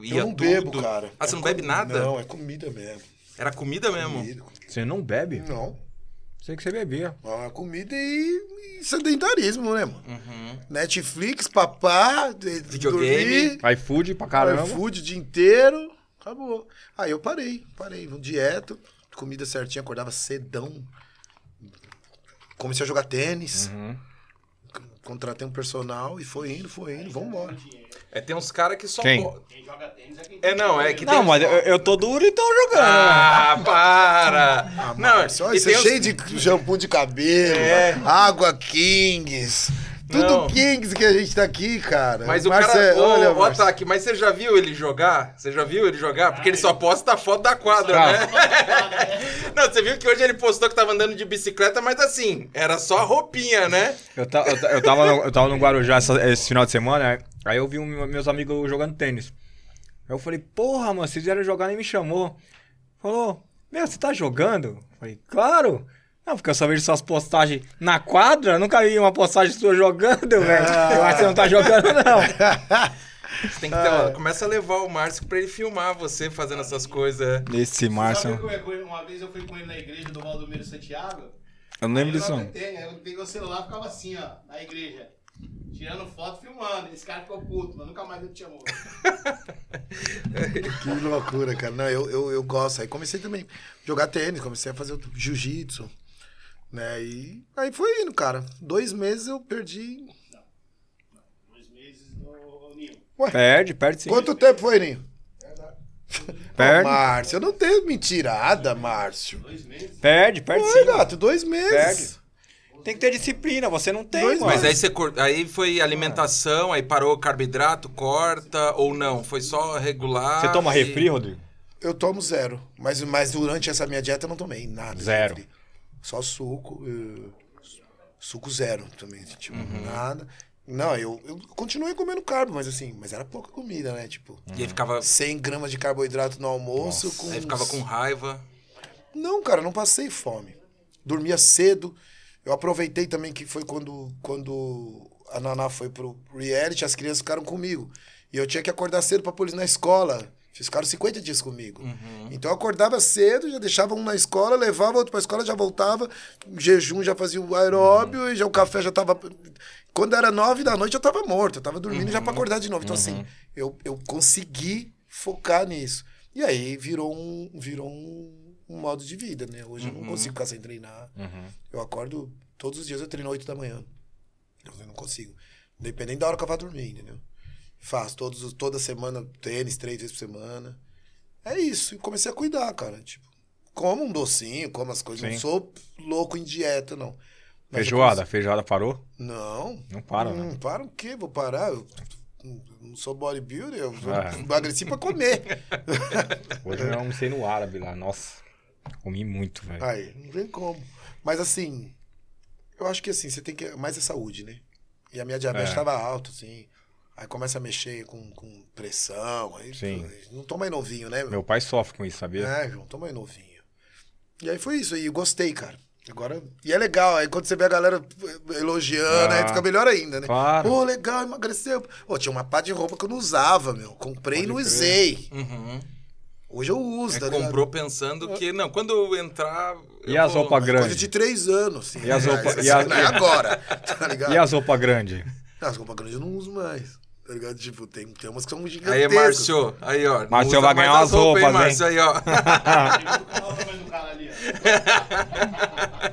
Ia eu não tudo? bebo, cara. Ah, você não bebe nada? Não, é comida mesmo. Era comida mesmo? Comida. Você não bebe? Não. Sei que você bebia. É comida e, e sedentarismo, né, mano? Uhum. Netflix, papá, de- Videogame. dormir, iFood pra caramba. iFood o dia inteiro. Acabou. Aí eu parei, parei. Dieta, comida certinha, acordava cedão. Comecei a jogar tênis. Uhum. Contratei um personal e foi indo, foi indo, vambora. É, tem uns caras que só... Quem? po- Quem joga tênis é quem É, não, é que Não, mas eu, eu tô duro e tô jogando. Ah, para! Ah, não, Márcio, olha, e você tem é uns- cheio de shampoo de cabelo, É. água Kings. Tudo Não. Kings que a gente tá aqui, cara. Mas o Márcio cara. é- Ô, olha, ô. Ataque, mas você já viu ele jogar? Você já viu ele jogar? Porque ele só posta a foto da quadra, né? [LAUGHS] Não, você viu que hoje ele postou que tava andando de bicicleta, mas assim, era só a roupinha, né? Eu, ta- eu, ta- eu tava no, eu tava no Guarujá essa- esse final de semana, aí eu vi um- meus amigos jogando tênis. Aí eu falei, porra, mano, vocês vieram jogar nem me chamou. Falou, meu, você tá jogando? Eu falei, claro. Não, porque eu só vejo suas postagens na quadra, nunca vi uma postagem sua jogando, velho. Eu acho que você não tá jogando, não. Você tem que ter, ó, começa a levar o Márcio pra ele filmar você fazendo essas coisas. Esse Sabe Márcio, uma vez eu fui com ele na igreja do Valdomiro Santiago? eu não lembro disso, eu Eu peguei o celular e ficava assim, ó, na igreja. Tirando foto, filmando. Esse cara ficou puto, mas nunca mais ele te chamou. [LAUGHS] Que loucura, cara. Não, eu, eu, eu gosto. Aí comecei também a jogar tênis, comecei a fazer o jiu-jitsu. Né? E aí foi indo, cara. Dois meses eu perdi. Dois meses no Ninho. Perde, perde sim. Quanto tempo foi, Ninho? [LAUGHS] Perde, Ô, Márcio, eu não tenho mentirada, Márcio. Dois meses? perde, perde sim. gato, dois meses. Tem que ter disciplina, você não tem, Dois mano. Mas aí você cor- aí foi alimentação, aí parou o carboidrato, corta ou não? Foi só regular. Você toma e- refri, Rodrigo? Eu tomo zero. Mas, mas durante essa minha dieta eu não tomei nada. de Zero. refri. Só suco. eh, suco zero também. Tipo, Uhum. nada. Não, eu, eu continuei comendo carbo, mas assim, mas era pouca comida, né? Tipo, E aí ficava, 100 gramas de carboidrato no almoço. Nossa. Com aí ficava com raiva. Não, cara, não passei fome. Dormia cedo. Eu aproveitei também que foi quando, quando a Naná foi pro reality, as crianças ficaram comigo. E eu tinha que acordar cedo pra pôr eles na escola. Eles ficaram 50 dias comigo. Então eu acordava cedo, já deixava um na escola, levava outro pra escola, já voltava. Jejum já fazia o aeróbio e já o café já tava. Quando era nove da noite eu tava morto, eu tava dormindo já pra acordar de novo. Então, assim, eu, eu consegui focar nisso. E aí virou um, virou um, um modo de vida, né? Hoje eu não consigo ficar sem treinar. Eu acordo todos os dias, eu treino 8 da manhã. Eu não consigo. Independente da hora que eu vá dormir, entendeu? Faço todos, os- toda semana tênis, três vezes por semana. É isso. E comecei a cuidar, cara. Tipo, como um docinho, como as coisas. Não Sim. sou louco em dieta, não. Mas Feijoada, feijoada parou? comecei- Não. Não para, né? Não para o quê? Vou parar? Eu não sou bodybuilder, eu É. [LAUGHS] emagreci pra comer. [LAUGHS] Hoje eu almocei no árabe lá, nossa. Comi muito, velho. Aí, não tem como. Mas assim, eu acho que assim, você tem que. Mais é saúde, né? E a minha diabetes É. estava alta, assim. Aí começa a mexer com, com pressão. Aí, Sim. Não tô mais novinho, né? Meu pai sofre com isso, sabia? É, João, tô mais novinho. E aí foi isso, aí eu gostei, cara. Agora. E é legal, aí quando você vê a galera elogiando, Ah. aí fica melhor ainda, né? Claro. Pô, legal, emagreceu. Pô, tinha uma pá de roupa que eu não usava, meu. Comprei e não crer. usei. Uhum. Hoje eu uso, Aí tá ligado? comprou pensando que, não, quando eu entrar. E eu as roupas Coisa grandes? de três anos, assim. E as [LAUGHS] roupas- Mas, e é agora, tá ligado? E as roupas grandes? As roupas grandes eu não uso mais. Tá ligado? Tipo, tem, tem umas que são Aí, gigantescas. Márcio, aí, ó. Márcio vai ganhar as umas roupas, hein, hein? Márcio, aí, ó. [LAUGHS]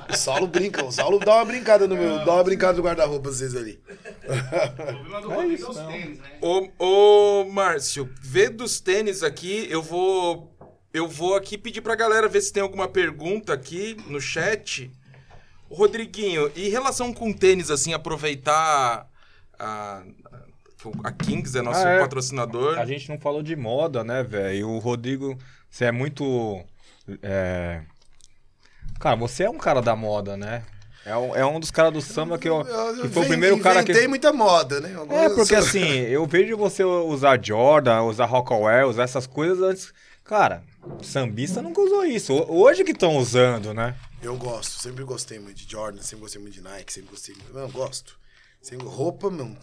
O Saulo brinca, o Saulo dá uma brincada no meu, dá uma brincada no guarda-roupa às vezes ali. O problema do Rodrigo é os tênis, né? Ô, ô, Márcio, vê dos tênis aqui, eu vou. Eu vou aqui pedir pra galera ver se tem alguma pergunta aqui no chat. Rodriguinho, em relação com tênis, assim, aproveitar a, a Kings é nosso Ah, é. patrocinador. A gente não falou de moda, né, velho? E o Rodrigo, você é muito. é, Cara, você é um cara da moda, né? É um, é um dos caras do samba que, eu, que foi o primeiro cara que. Inventei muita moda, né? É, porque sou- assim, eu vejo você usar Jordan, usar Rockaware, usar essas coisas antes Cara, sambista nunca usou isso. Ho- Hoje que estão usando, né? Eu gosto, sempre gostei muito de Jordan, sempre gostei muito de Nike, sempre gostei muito. Não, gosto. Sempre, roupa, meu.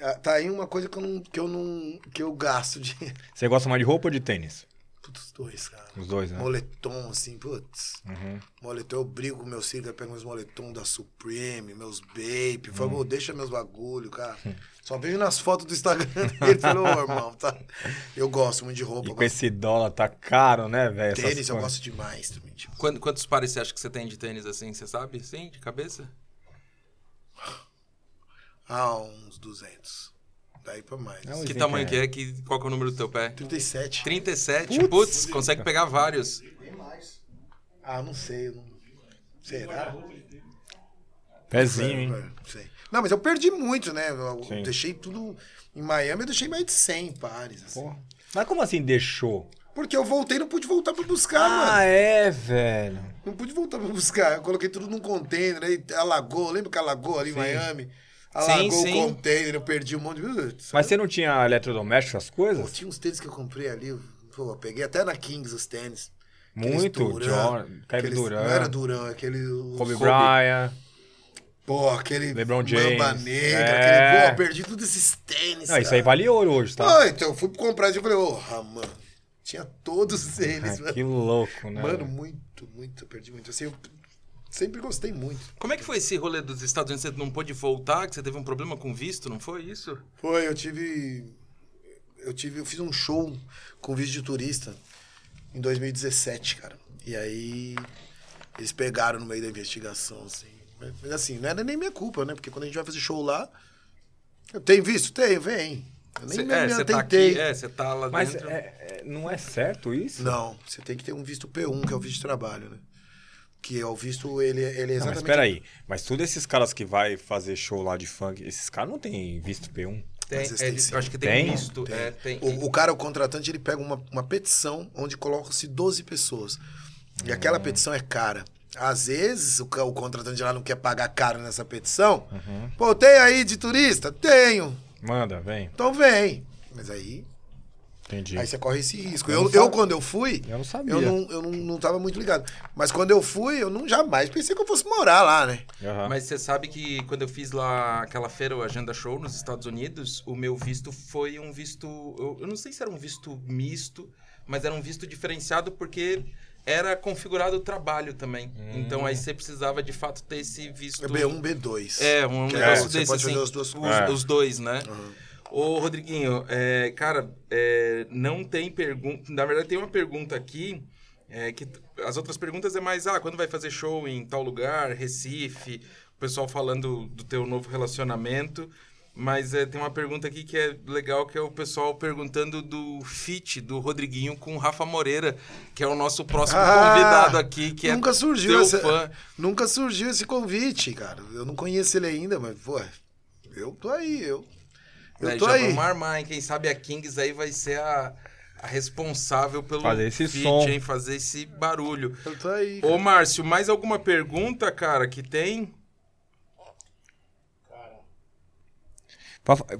Ah, Tá aí uma coisa que eu não. que eu, não, que eu gasto de. [LAUGHS] Você gosta mais de roupa ou de tênis? Putz, os dois, cara. Os dois, né? Moletom, assim, putz. Uhum. Moletom, eu brigo com meus filhos, eu pego meus moletom da Supreme, meus Bape. Por Hum. favor, deixa meus bagulho, cara. Só vejo nas fotos do Instagram [LAUGHS] dele. Falou, ô, irmão, tá. Eu gosto muito de roupa. E com gosto esse dólar tá caro, né, velho? tênis, eu coisas. gosto demais também. Tipo, Quant- Quantos pares você acha que você tem de tênis assim? Você sabe? Sim, de cabeça? Ah, uns 200. Daí pra mais. Não, Que Sim, tamanho é. que é? Que, qual que é o número do teu pé? 37. 37. Putz, consegue pegar vários. Ah, não sei. Não... Será? Pezinho, hein? É, sei. Não, mas eu perdi muito, né? Eu Sim. deixei tudo. Em Miami eu deixei mais de 100 pares. assim. Porra. Mas como assim deixou? Porque eu voltei não pude voltar pra buscar, Ah, mano. é, velho. Não pude voltar pra buscar. Eu coloquei tudo num container, aí alagou. Lembra que alagou ali em Miami? Alagou sim. o container, eu perdi um monte de. Putz, Mas você não tinha eletrodoméstico, essas Pô, coisas? tinha uns tênis que eu comprei ali. Pô, eu peguei até na Kings os tênis. Muito. Duran, John, Kevin aqueles- Durant, Não era Duran, aquele. o Kobe Bryant. Pô, aquele. LeBron James. Mamba negra, É. aquele. Pô, perdi todos esses tênis. Não, isso aí cara. vale ouro hoje, tá? Ah, então eu fui comprar e falei, ô, mano. Tinha todos eles, Ah, mano. que louco, né? Mano, muito, muito, perdi muito. Assim, eu sempre gostei muito. Como é que foi esse rolê dos Estados Unidos? Você não pôde voltar, que você teve um problema com visto, não foi isso? Foi, eu tive. Eu tive. Eu fiz um show com visto de turista em 2017, cara. E aí eles pegaram no meio da investigação, assim. Mas, mas, assim, não era nem minha culpa, né? Porque quando a gente vai fazer show lá. Eu tenho visto? Tenho, vem. Eu nem Cê, me, é, me tá aqui, é, você tá lá Mas dentro. é- é- não é certo isso? Não, você tem que ter um visto P1, que é o visto de trabalho, né? Que o visto, ele, ele é Não, mas exatamente. espera aí. Mas todos esses caras que vai fazer show lá de funk, esses caras não têm visto P1. Tem, Mas é, tem eu acho que tem, Tem? misto. Tem. É, tem. O, o cara, o contratante, ele pega uma, uma petição onde colocam-se 12 pessoas. E aquela petição é cara. Às vezes, o, o contratante lá não quer pagar caro nessa petição. Pô, tem aí de turista? Tenho. Manda, vem. Então vem. Mas aí, Entendi. aí você corre esse risco. Eu Eu, eu, quando eu fui, Eu não sabia. eu não, eu não, não tava muito ligado. Mas quando eu fui, eu não jamais pensei que eu fosse morar lá, né? Aham. Mas você sabe que quando eu fiz lá aquela feira, o Agenda Show, nos Estados Unidos, o meu visto foi um visto. Eu, eu não sei se era um visto misto, mas era um visto diferenciado porque era configurado o trabalho também. Então aí você precisava de fato ter esse visto. É B1, B2. É, um é, negócio você desse, pode fazer assim. as duas os, coisas. É. os dois, né? Uhum. Ô, Rodriguinho, é, cara, é, não tem pergunta. Na verdade, tem uma pergunta aqui. é, que as outras perguntas é mais, ah, quando vai fazer show em tal lugar, Recife, o pessoal falando do teu novo relacionamento. Mas é, tem uma pergunta aqui que é legal, que é o pessoal perguntando do fit do Rodriguinho com o Rafa Moreira, que é o nosso próximo Ah, convidado aqui, que nunca é surgiu essa, fã. Nunca surgiu esse convite, cara. Eu não conheço ele ainda, mas, pô, eu tô aí, eu. Eu Né, tô já aí. vamos armar, hein? Quem sabe a Kings aí vai ser a, a responsável pelo Fazer esse feat, som. hein? Fazer esse barulho. Eu tô aí. Ô, cara. Márcio, mais alguma pergunta, cara, que tem?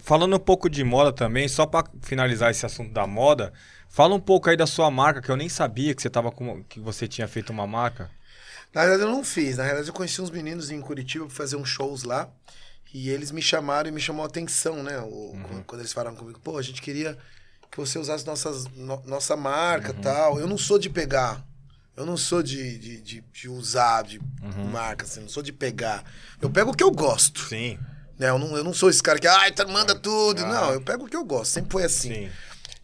Falando um pouco de moda também, só pra finalizar esse assunto da moda, fala um pouco aí da sua marca, que eu nem sabia que você tava com, que você tinha feito uma marca. Na verdade, eu não fiz. Na verdade, eu conheci uns meninos em Curitiba pra fazer uns shows lá. E eles me chamaram e me chamou a atenção, né? O- Quando eles falaram comigo, pô, a gente queria que você usasse nossas, no- nossa marca e tal. Eu não sou de pegar. Eu não sou de, de, de, de usar de marca, assim, não sou de pegar. Eu pego o que eu gosto. Sim, Né? Eu, não, eu não sou esse cara que, ai, tá, manda tudo. Não, eu pego o que eu gosto. Sempre foi assim. sim.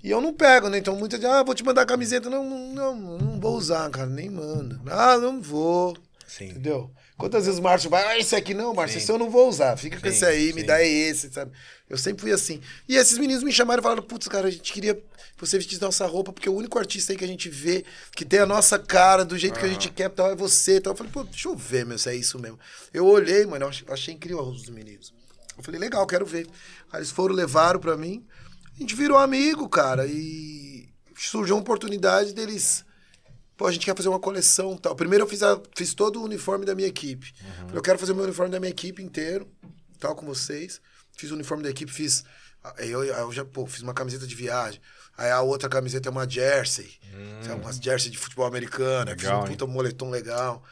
E eu não pego, né? Então muita gente, ah, vou te mandar a camiseta. Não, não, não, não vou usar, cara, nem manda. Ah, não vou. Sim. Entendeu? Quantas vezes o Márcio vai, ah, esse aqui não, Márcio, esse eu não vou usar. Fica com Sim, esse aí, me sim. dá esse, sabe? Eu sempre fui assim. E esses meninos me chamaram e falaram, putz, cara, a gente queria que você vestisse nossa roupa, porque o único artista aí que a gente vê, que tem a nossa cara, do jeito que a gente quer, tal, é você, tal. Eu falei, pô, deixa eu ver, meu, se é isso mesmo. Eu olhei, mano, eu achei, achei incrível os meninos. Eu falei, legal, quero ver. Aí eles foram, levaram pra mim. A gente virou amigo, cara, e surgiu uma oportunidade deles. Pô, a gente quer fazer uma coleção tal. Primeiro eu fiz, a- fiz todo o uniforme da minha equipe. Falei, Eu quero fazer o meu uniforme da minha equipe inteiro, tal, com vocês. Fiz o uniforme da equipe, fiz. Aí eu, eu já, pô, fiz uma camiseta de viagem. Aí a outra camiseta é uma jersey. Sabe, umas jersey de futebol americano. Fiz Legal, um puta moletom legal.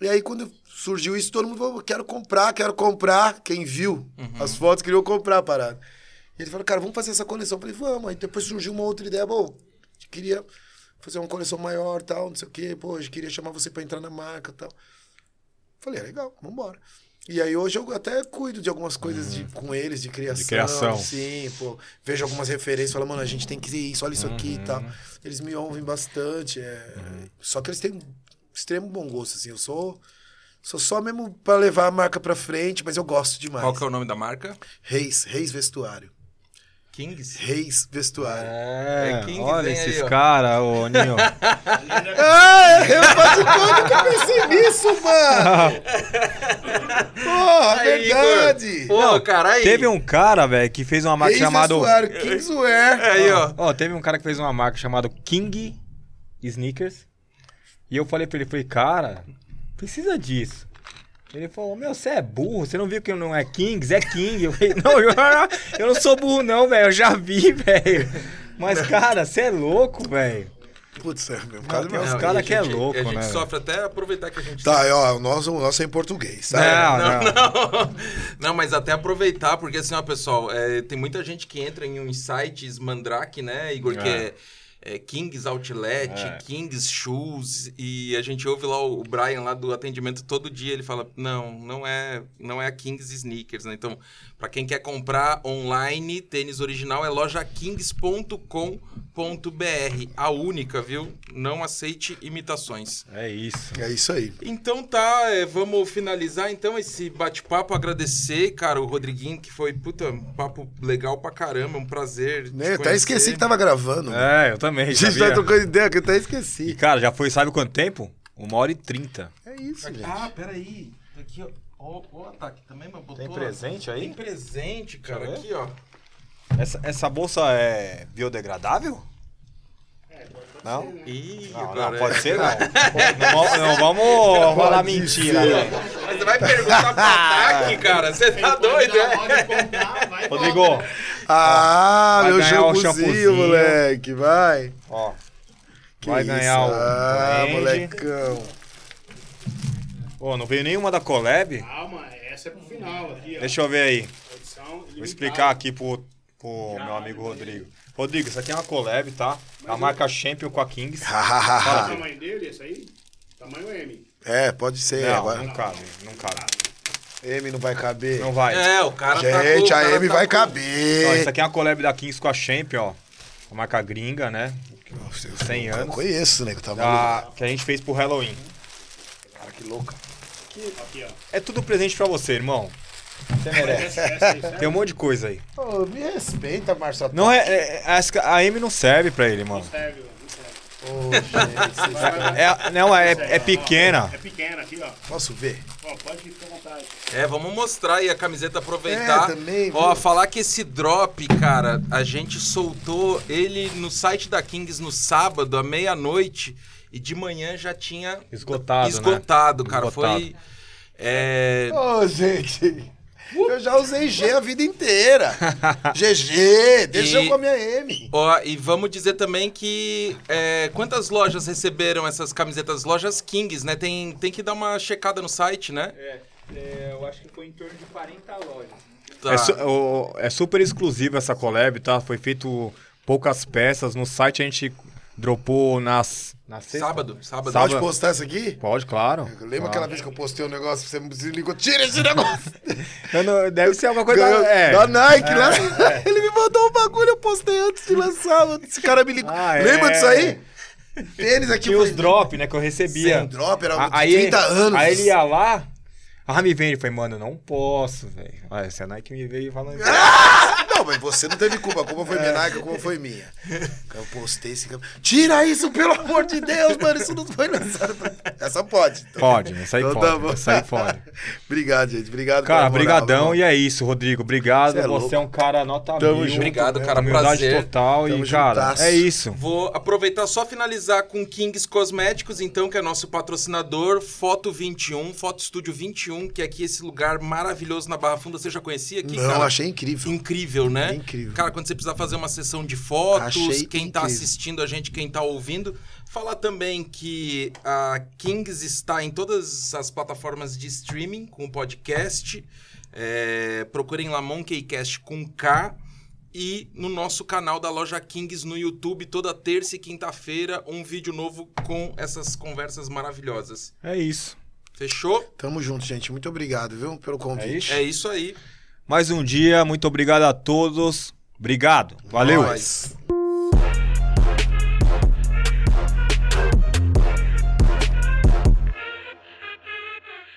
E aí, quando surgiu isso, todo mundo falou, quero comprar, quero comprar. Quem viu as fotos queria comprar a parada. E ele falou, cara, vamos fazer essa coleção. Eu falei, vamos. Aí depois surgiu uma outra ideia, bom, queria fazer uma coleção maior tal, não sei o quê. Pô, gente queria chamar você pra entrar na marca tal. Falei, é legal, vambora. E aí hoje eu até cuido de algumas coisas de, com eles, de criação. De criação. Sim, pô. Vejo algumas referências, falo, mano, a gente tem que ser isso, olha isso aqui Uhum. e tal. Eles me ouvem bastante. é. Só que eles têm um extremo bom gosto, assim. Eu sou. Sou só mesmo pra levar a marca pra frente, mas eu gosto demais. Qual que é o nome da marca? Reis, Reis Vestuário. Kings? Reis Vestuário. É, É, Kings, olha esses caras, ô Ninho. [LAUGHS] Ah, eu faço conta, nunca pensei nisso, mano. Porra, Aí, verdade. Pô, cara, aí. Teve um cara, velho, que fez uma marca Reis chamada. Vestuário, Kingswear. Aí, ó. Ó, teve um cara que fez uma marca chamada King Sneakers. E eu falei pra ele, falei, cara, precisa disso. Ele falou, meu, você é burro, você não viu que não é Kings, é King. Eu falei, não, eu, [LAUGHS] eu não sou burro não, velho, eu já vi, [LAUGHS] velho. Mas, cara, você é louco, velho. Putz, é mesmo. Cara, Não, meu. os Não, cara a que é gente- louco, A gente né, sofre até aproveitar que a gente Tá, ó, o nosso, o nosso é em português, sabe? Não, não. Não, [LAUGHS] não, mas até aproveitar, porque assim, ó, pessoal, é, tem muita gente que entra em uns sites Mandrake, né, Igor, que É. é, é Kings Outlet, É. Kings Shoes, e a gente ouve lá o, Brian lá do atendimento todo dia, ele fala, não, não é, não é a Kings Sneakers, né? Então, pra quem quer comprar online, tênis original é lojakings.com.br, a única, viu? Não aceite imitações. É isso. É isso aí. Então tá, é, vamos finalizar então esse bate-papo, agradecer, cara, o Rodriguinho, que foi, puta, um papo legal pra caramba, um prazer. Né, eu até esqueci que tava gravando. É, eu também, A gente sabia? tá trocando ideia, que eu até E, esqueci. cara, já foi, sabe quanto tempo? Uma hora e trinta. É isso, gente. Ah, peraí. Aqui, ó. Ó, ó, ataque também, mas botou. Tem presente aí? Tem presente, cara. Aqui, ó. Essa, essa bolsa é biodegradável? Não? Ih, Não, agora não, é- pode ser não. [LAUGHS] não, não vamos falar mentira, velho. Mas você vai perguntar pro ataque, [LAUGHS] cara. Você tá doido, é? Rodrigo, Ah, Vai meu shampoozinho, moleque, vai. ó. Que Vai isso? ganhar o Ah, molecão. Pô, não veio nenhuma da Collab? Calma, essa é pro final aqui, ó. Deixa eu ver aí. Vou explicar aqui pro, pro meu amigo Rodrigo. Rodrigo, isso aqui é uma collab, tá? A marca Champion com a Kings. [LAUGHS] O Hahaha. tamanho dele, esse aí? Tamanho M. é, pode ser. Não, agora. não cabe, não cabe. M não vai caber. Não vai. É, o cara tá com- Gente, o a cara M tá vai com- Ó, caber. isso aqui é uma collab da Kings com a Champion, ó. A marca gringa, né? Nossa, eu- 100 Eu anos. conheço, né? Que tá. Da, que a gente fez pro Halloween. Cara, que louca. Aqui, ó. É tudo presente pra você, irmão. Você merece. Tem um monte de coisa aí. Ô, me respeita, Marcelo. Não é, é- é- a M não serve pra ele, mano. Serve, ó, não serve. Ô, gente, vocês- vai, vai. É, não, é, Serve, é pequena. É pequena aqui, ó. Posso ver? Ó, pode ficar à vontade. É, vamos mostrar aí a camiseta, aproveitar. É, também, Ó, viu? falar que esse drop, cara, a gente soltou ele no site da Kings no sábado, à meia-noite, e de manhã já tinha Esgotado, esgotado, né? cara. Esgotado. Foi. É, Ô, gente. Eu já usei G a vida inteira. [LAUGHS] GG, deixa E- eu com a minha M. Ó, e vamos dizer também que é, quantas lojas receberam essas camisetas? Lojas Kings, né? Tem, tem que dar uma checada no site, né? É, é, eu acho que foi em torno de 40 lojas. Tá. É, su- o- é super exclusiva essa collab, tá? Foi feito poucas peças. No site a gente dropou nas. na sexta? Sábado, sábado. Sábado. Pode postar isso aqui? Pode, claro. Lembra Claro. aquela vez que eu postei um negócio, você me desligou, tira esse negócio. [LAUGHS] Eu não- Deve ser alguma coisa. Ganhou- é. Da Nike lá. [LAUGHS] Ele me mandou um bagulho, eu postei antes de lançar. mano. Esse cara me ligou. Ah, é. Lembra disso aí? Tênis aqui. Tinha eu os falei, drop, né? Que eu recebia. Sem drop, era A- de aí, 30 anos. Aí ele ia lá. Ah, me vende. Eu falei, mano, eu não posso, velho. Olha, se a Nike me veio falando. Não, mas você não teve culpa. A culpa foi minha Nike, a culpa foi minha. Eu postei esse. Tira isso, pelo amor de Deus, mano. Isso não foi lançado. pra- Essa pode. então. Pode, essa aí Então pode. tá bom. essa aí pode. Obrigado, gente. Obrigado Cara, brigadão e é isso, Rodrigo. Obrigado. Cê é Você é um cara nota Tamo mil. junto, Obrigado, né? cara. Humildade Prazer. total. Tamo e, cara, juntasso. é isso. Vou aproveitar só finalizar com Kings Cosméticos, então, que é nosso patrocinador, Foto 21, Foto Estúdio 21, 2021, que é aqui esse lugar maravilhoso na Barra Funda. Você já conhecia aqui, Não, cara? achei incrível. Incrível, né? Incrível. Cara, quando você precisar fazer uma sessão de fotos, Achei quem tá incrível. assistindo a gente, quem tá ouvindo. Falar também que a Kings está em todas as plataformas de streaming com o podcast. É, procurem lá Monkeycast com K. E no nosso canal da Loja Kings no YouTube, toda terça e quinta-feira, um vídeo novo com essas conversas maravilhosas. É isso. Fechou? Tamo junto, gente. Muito obrigado, viu, pelo convite. É isso? É isso aí. Mais um dia, muito obrigado a todos. Obrigado. Valeu. Nós.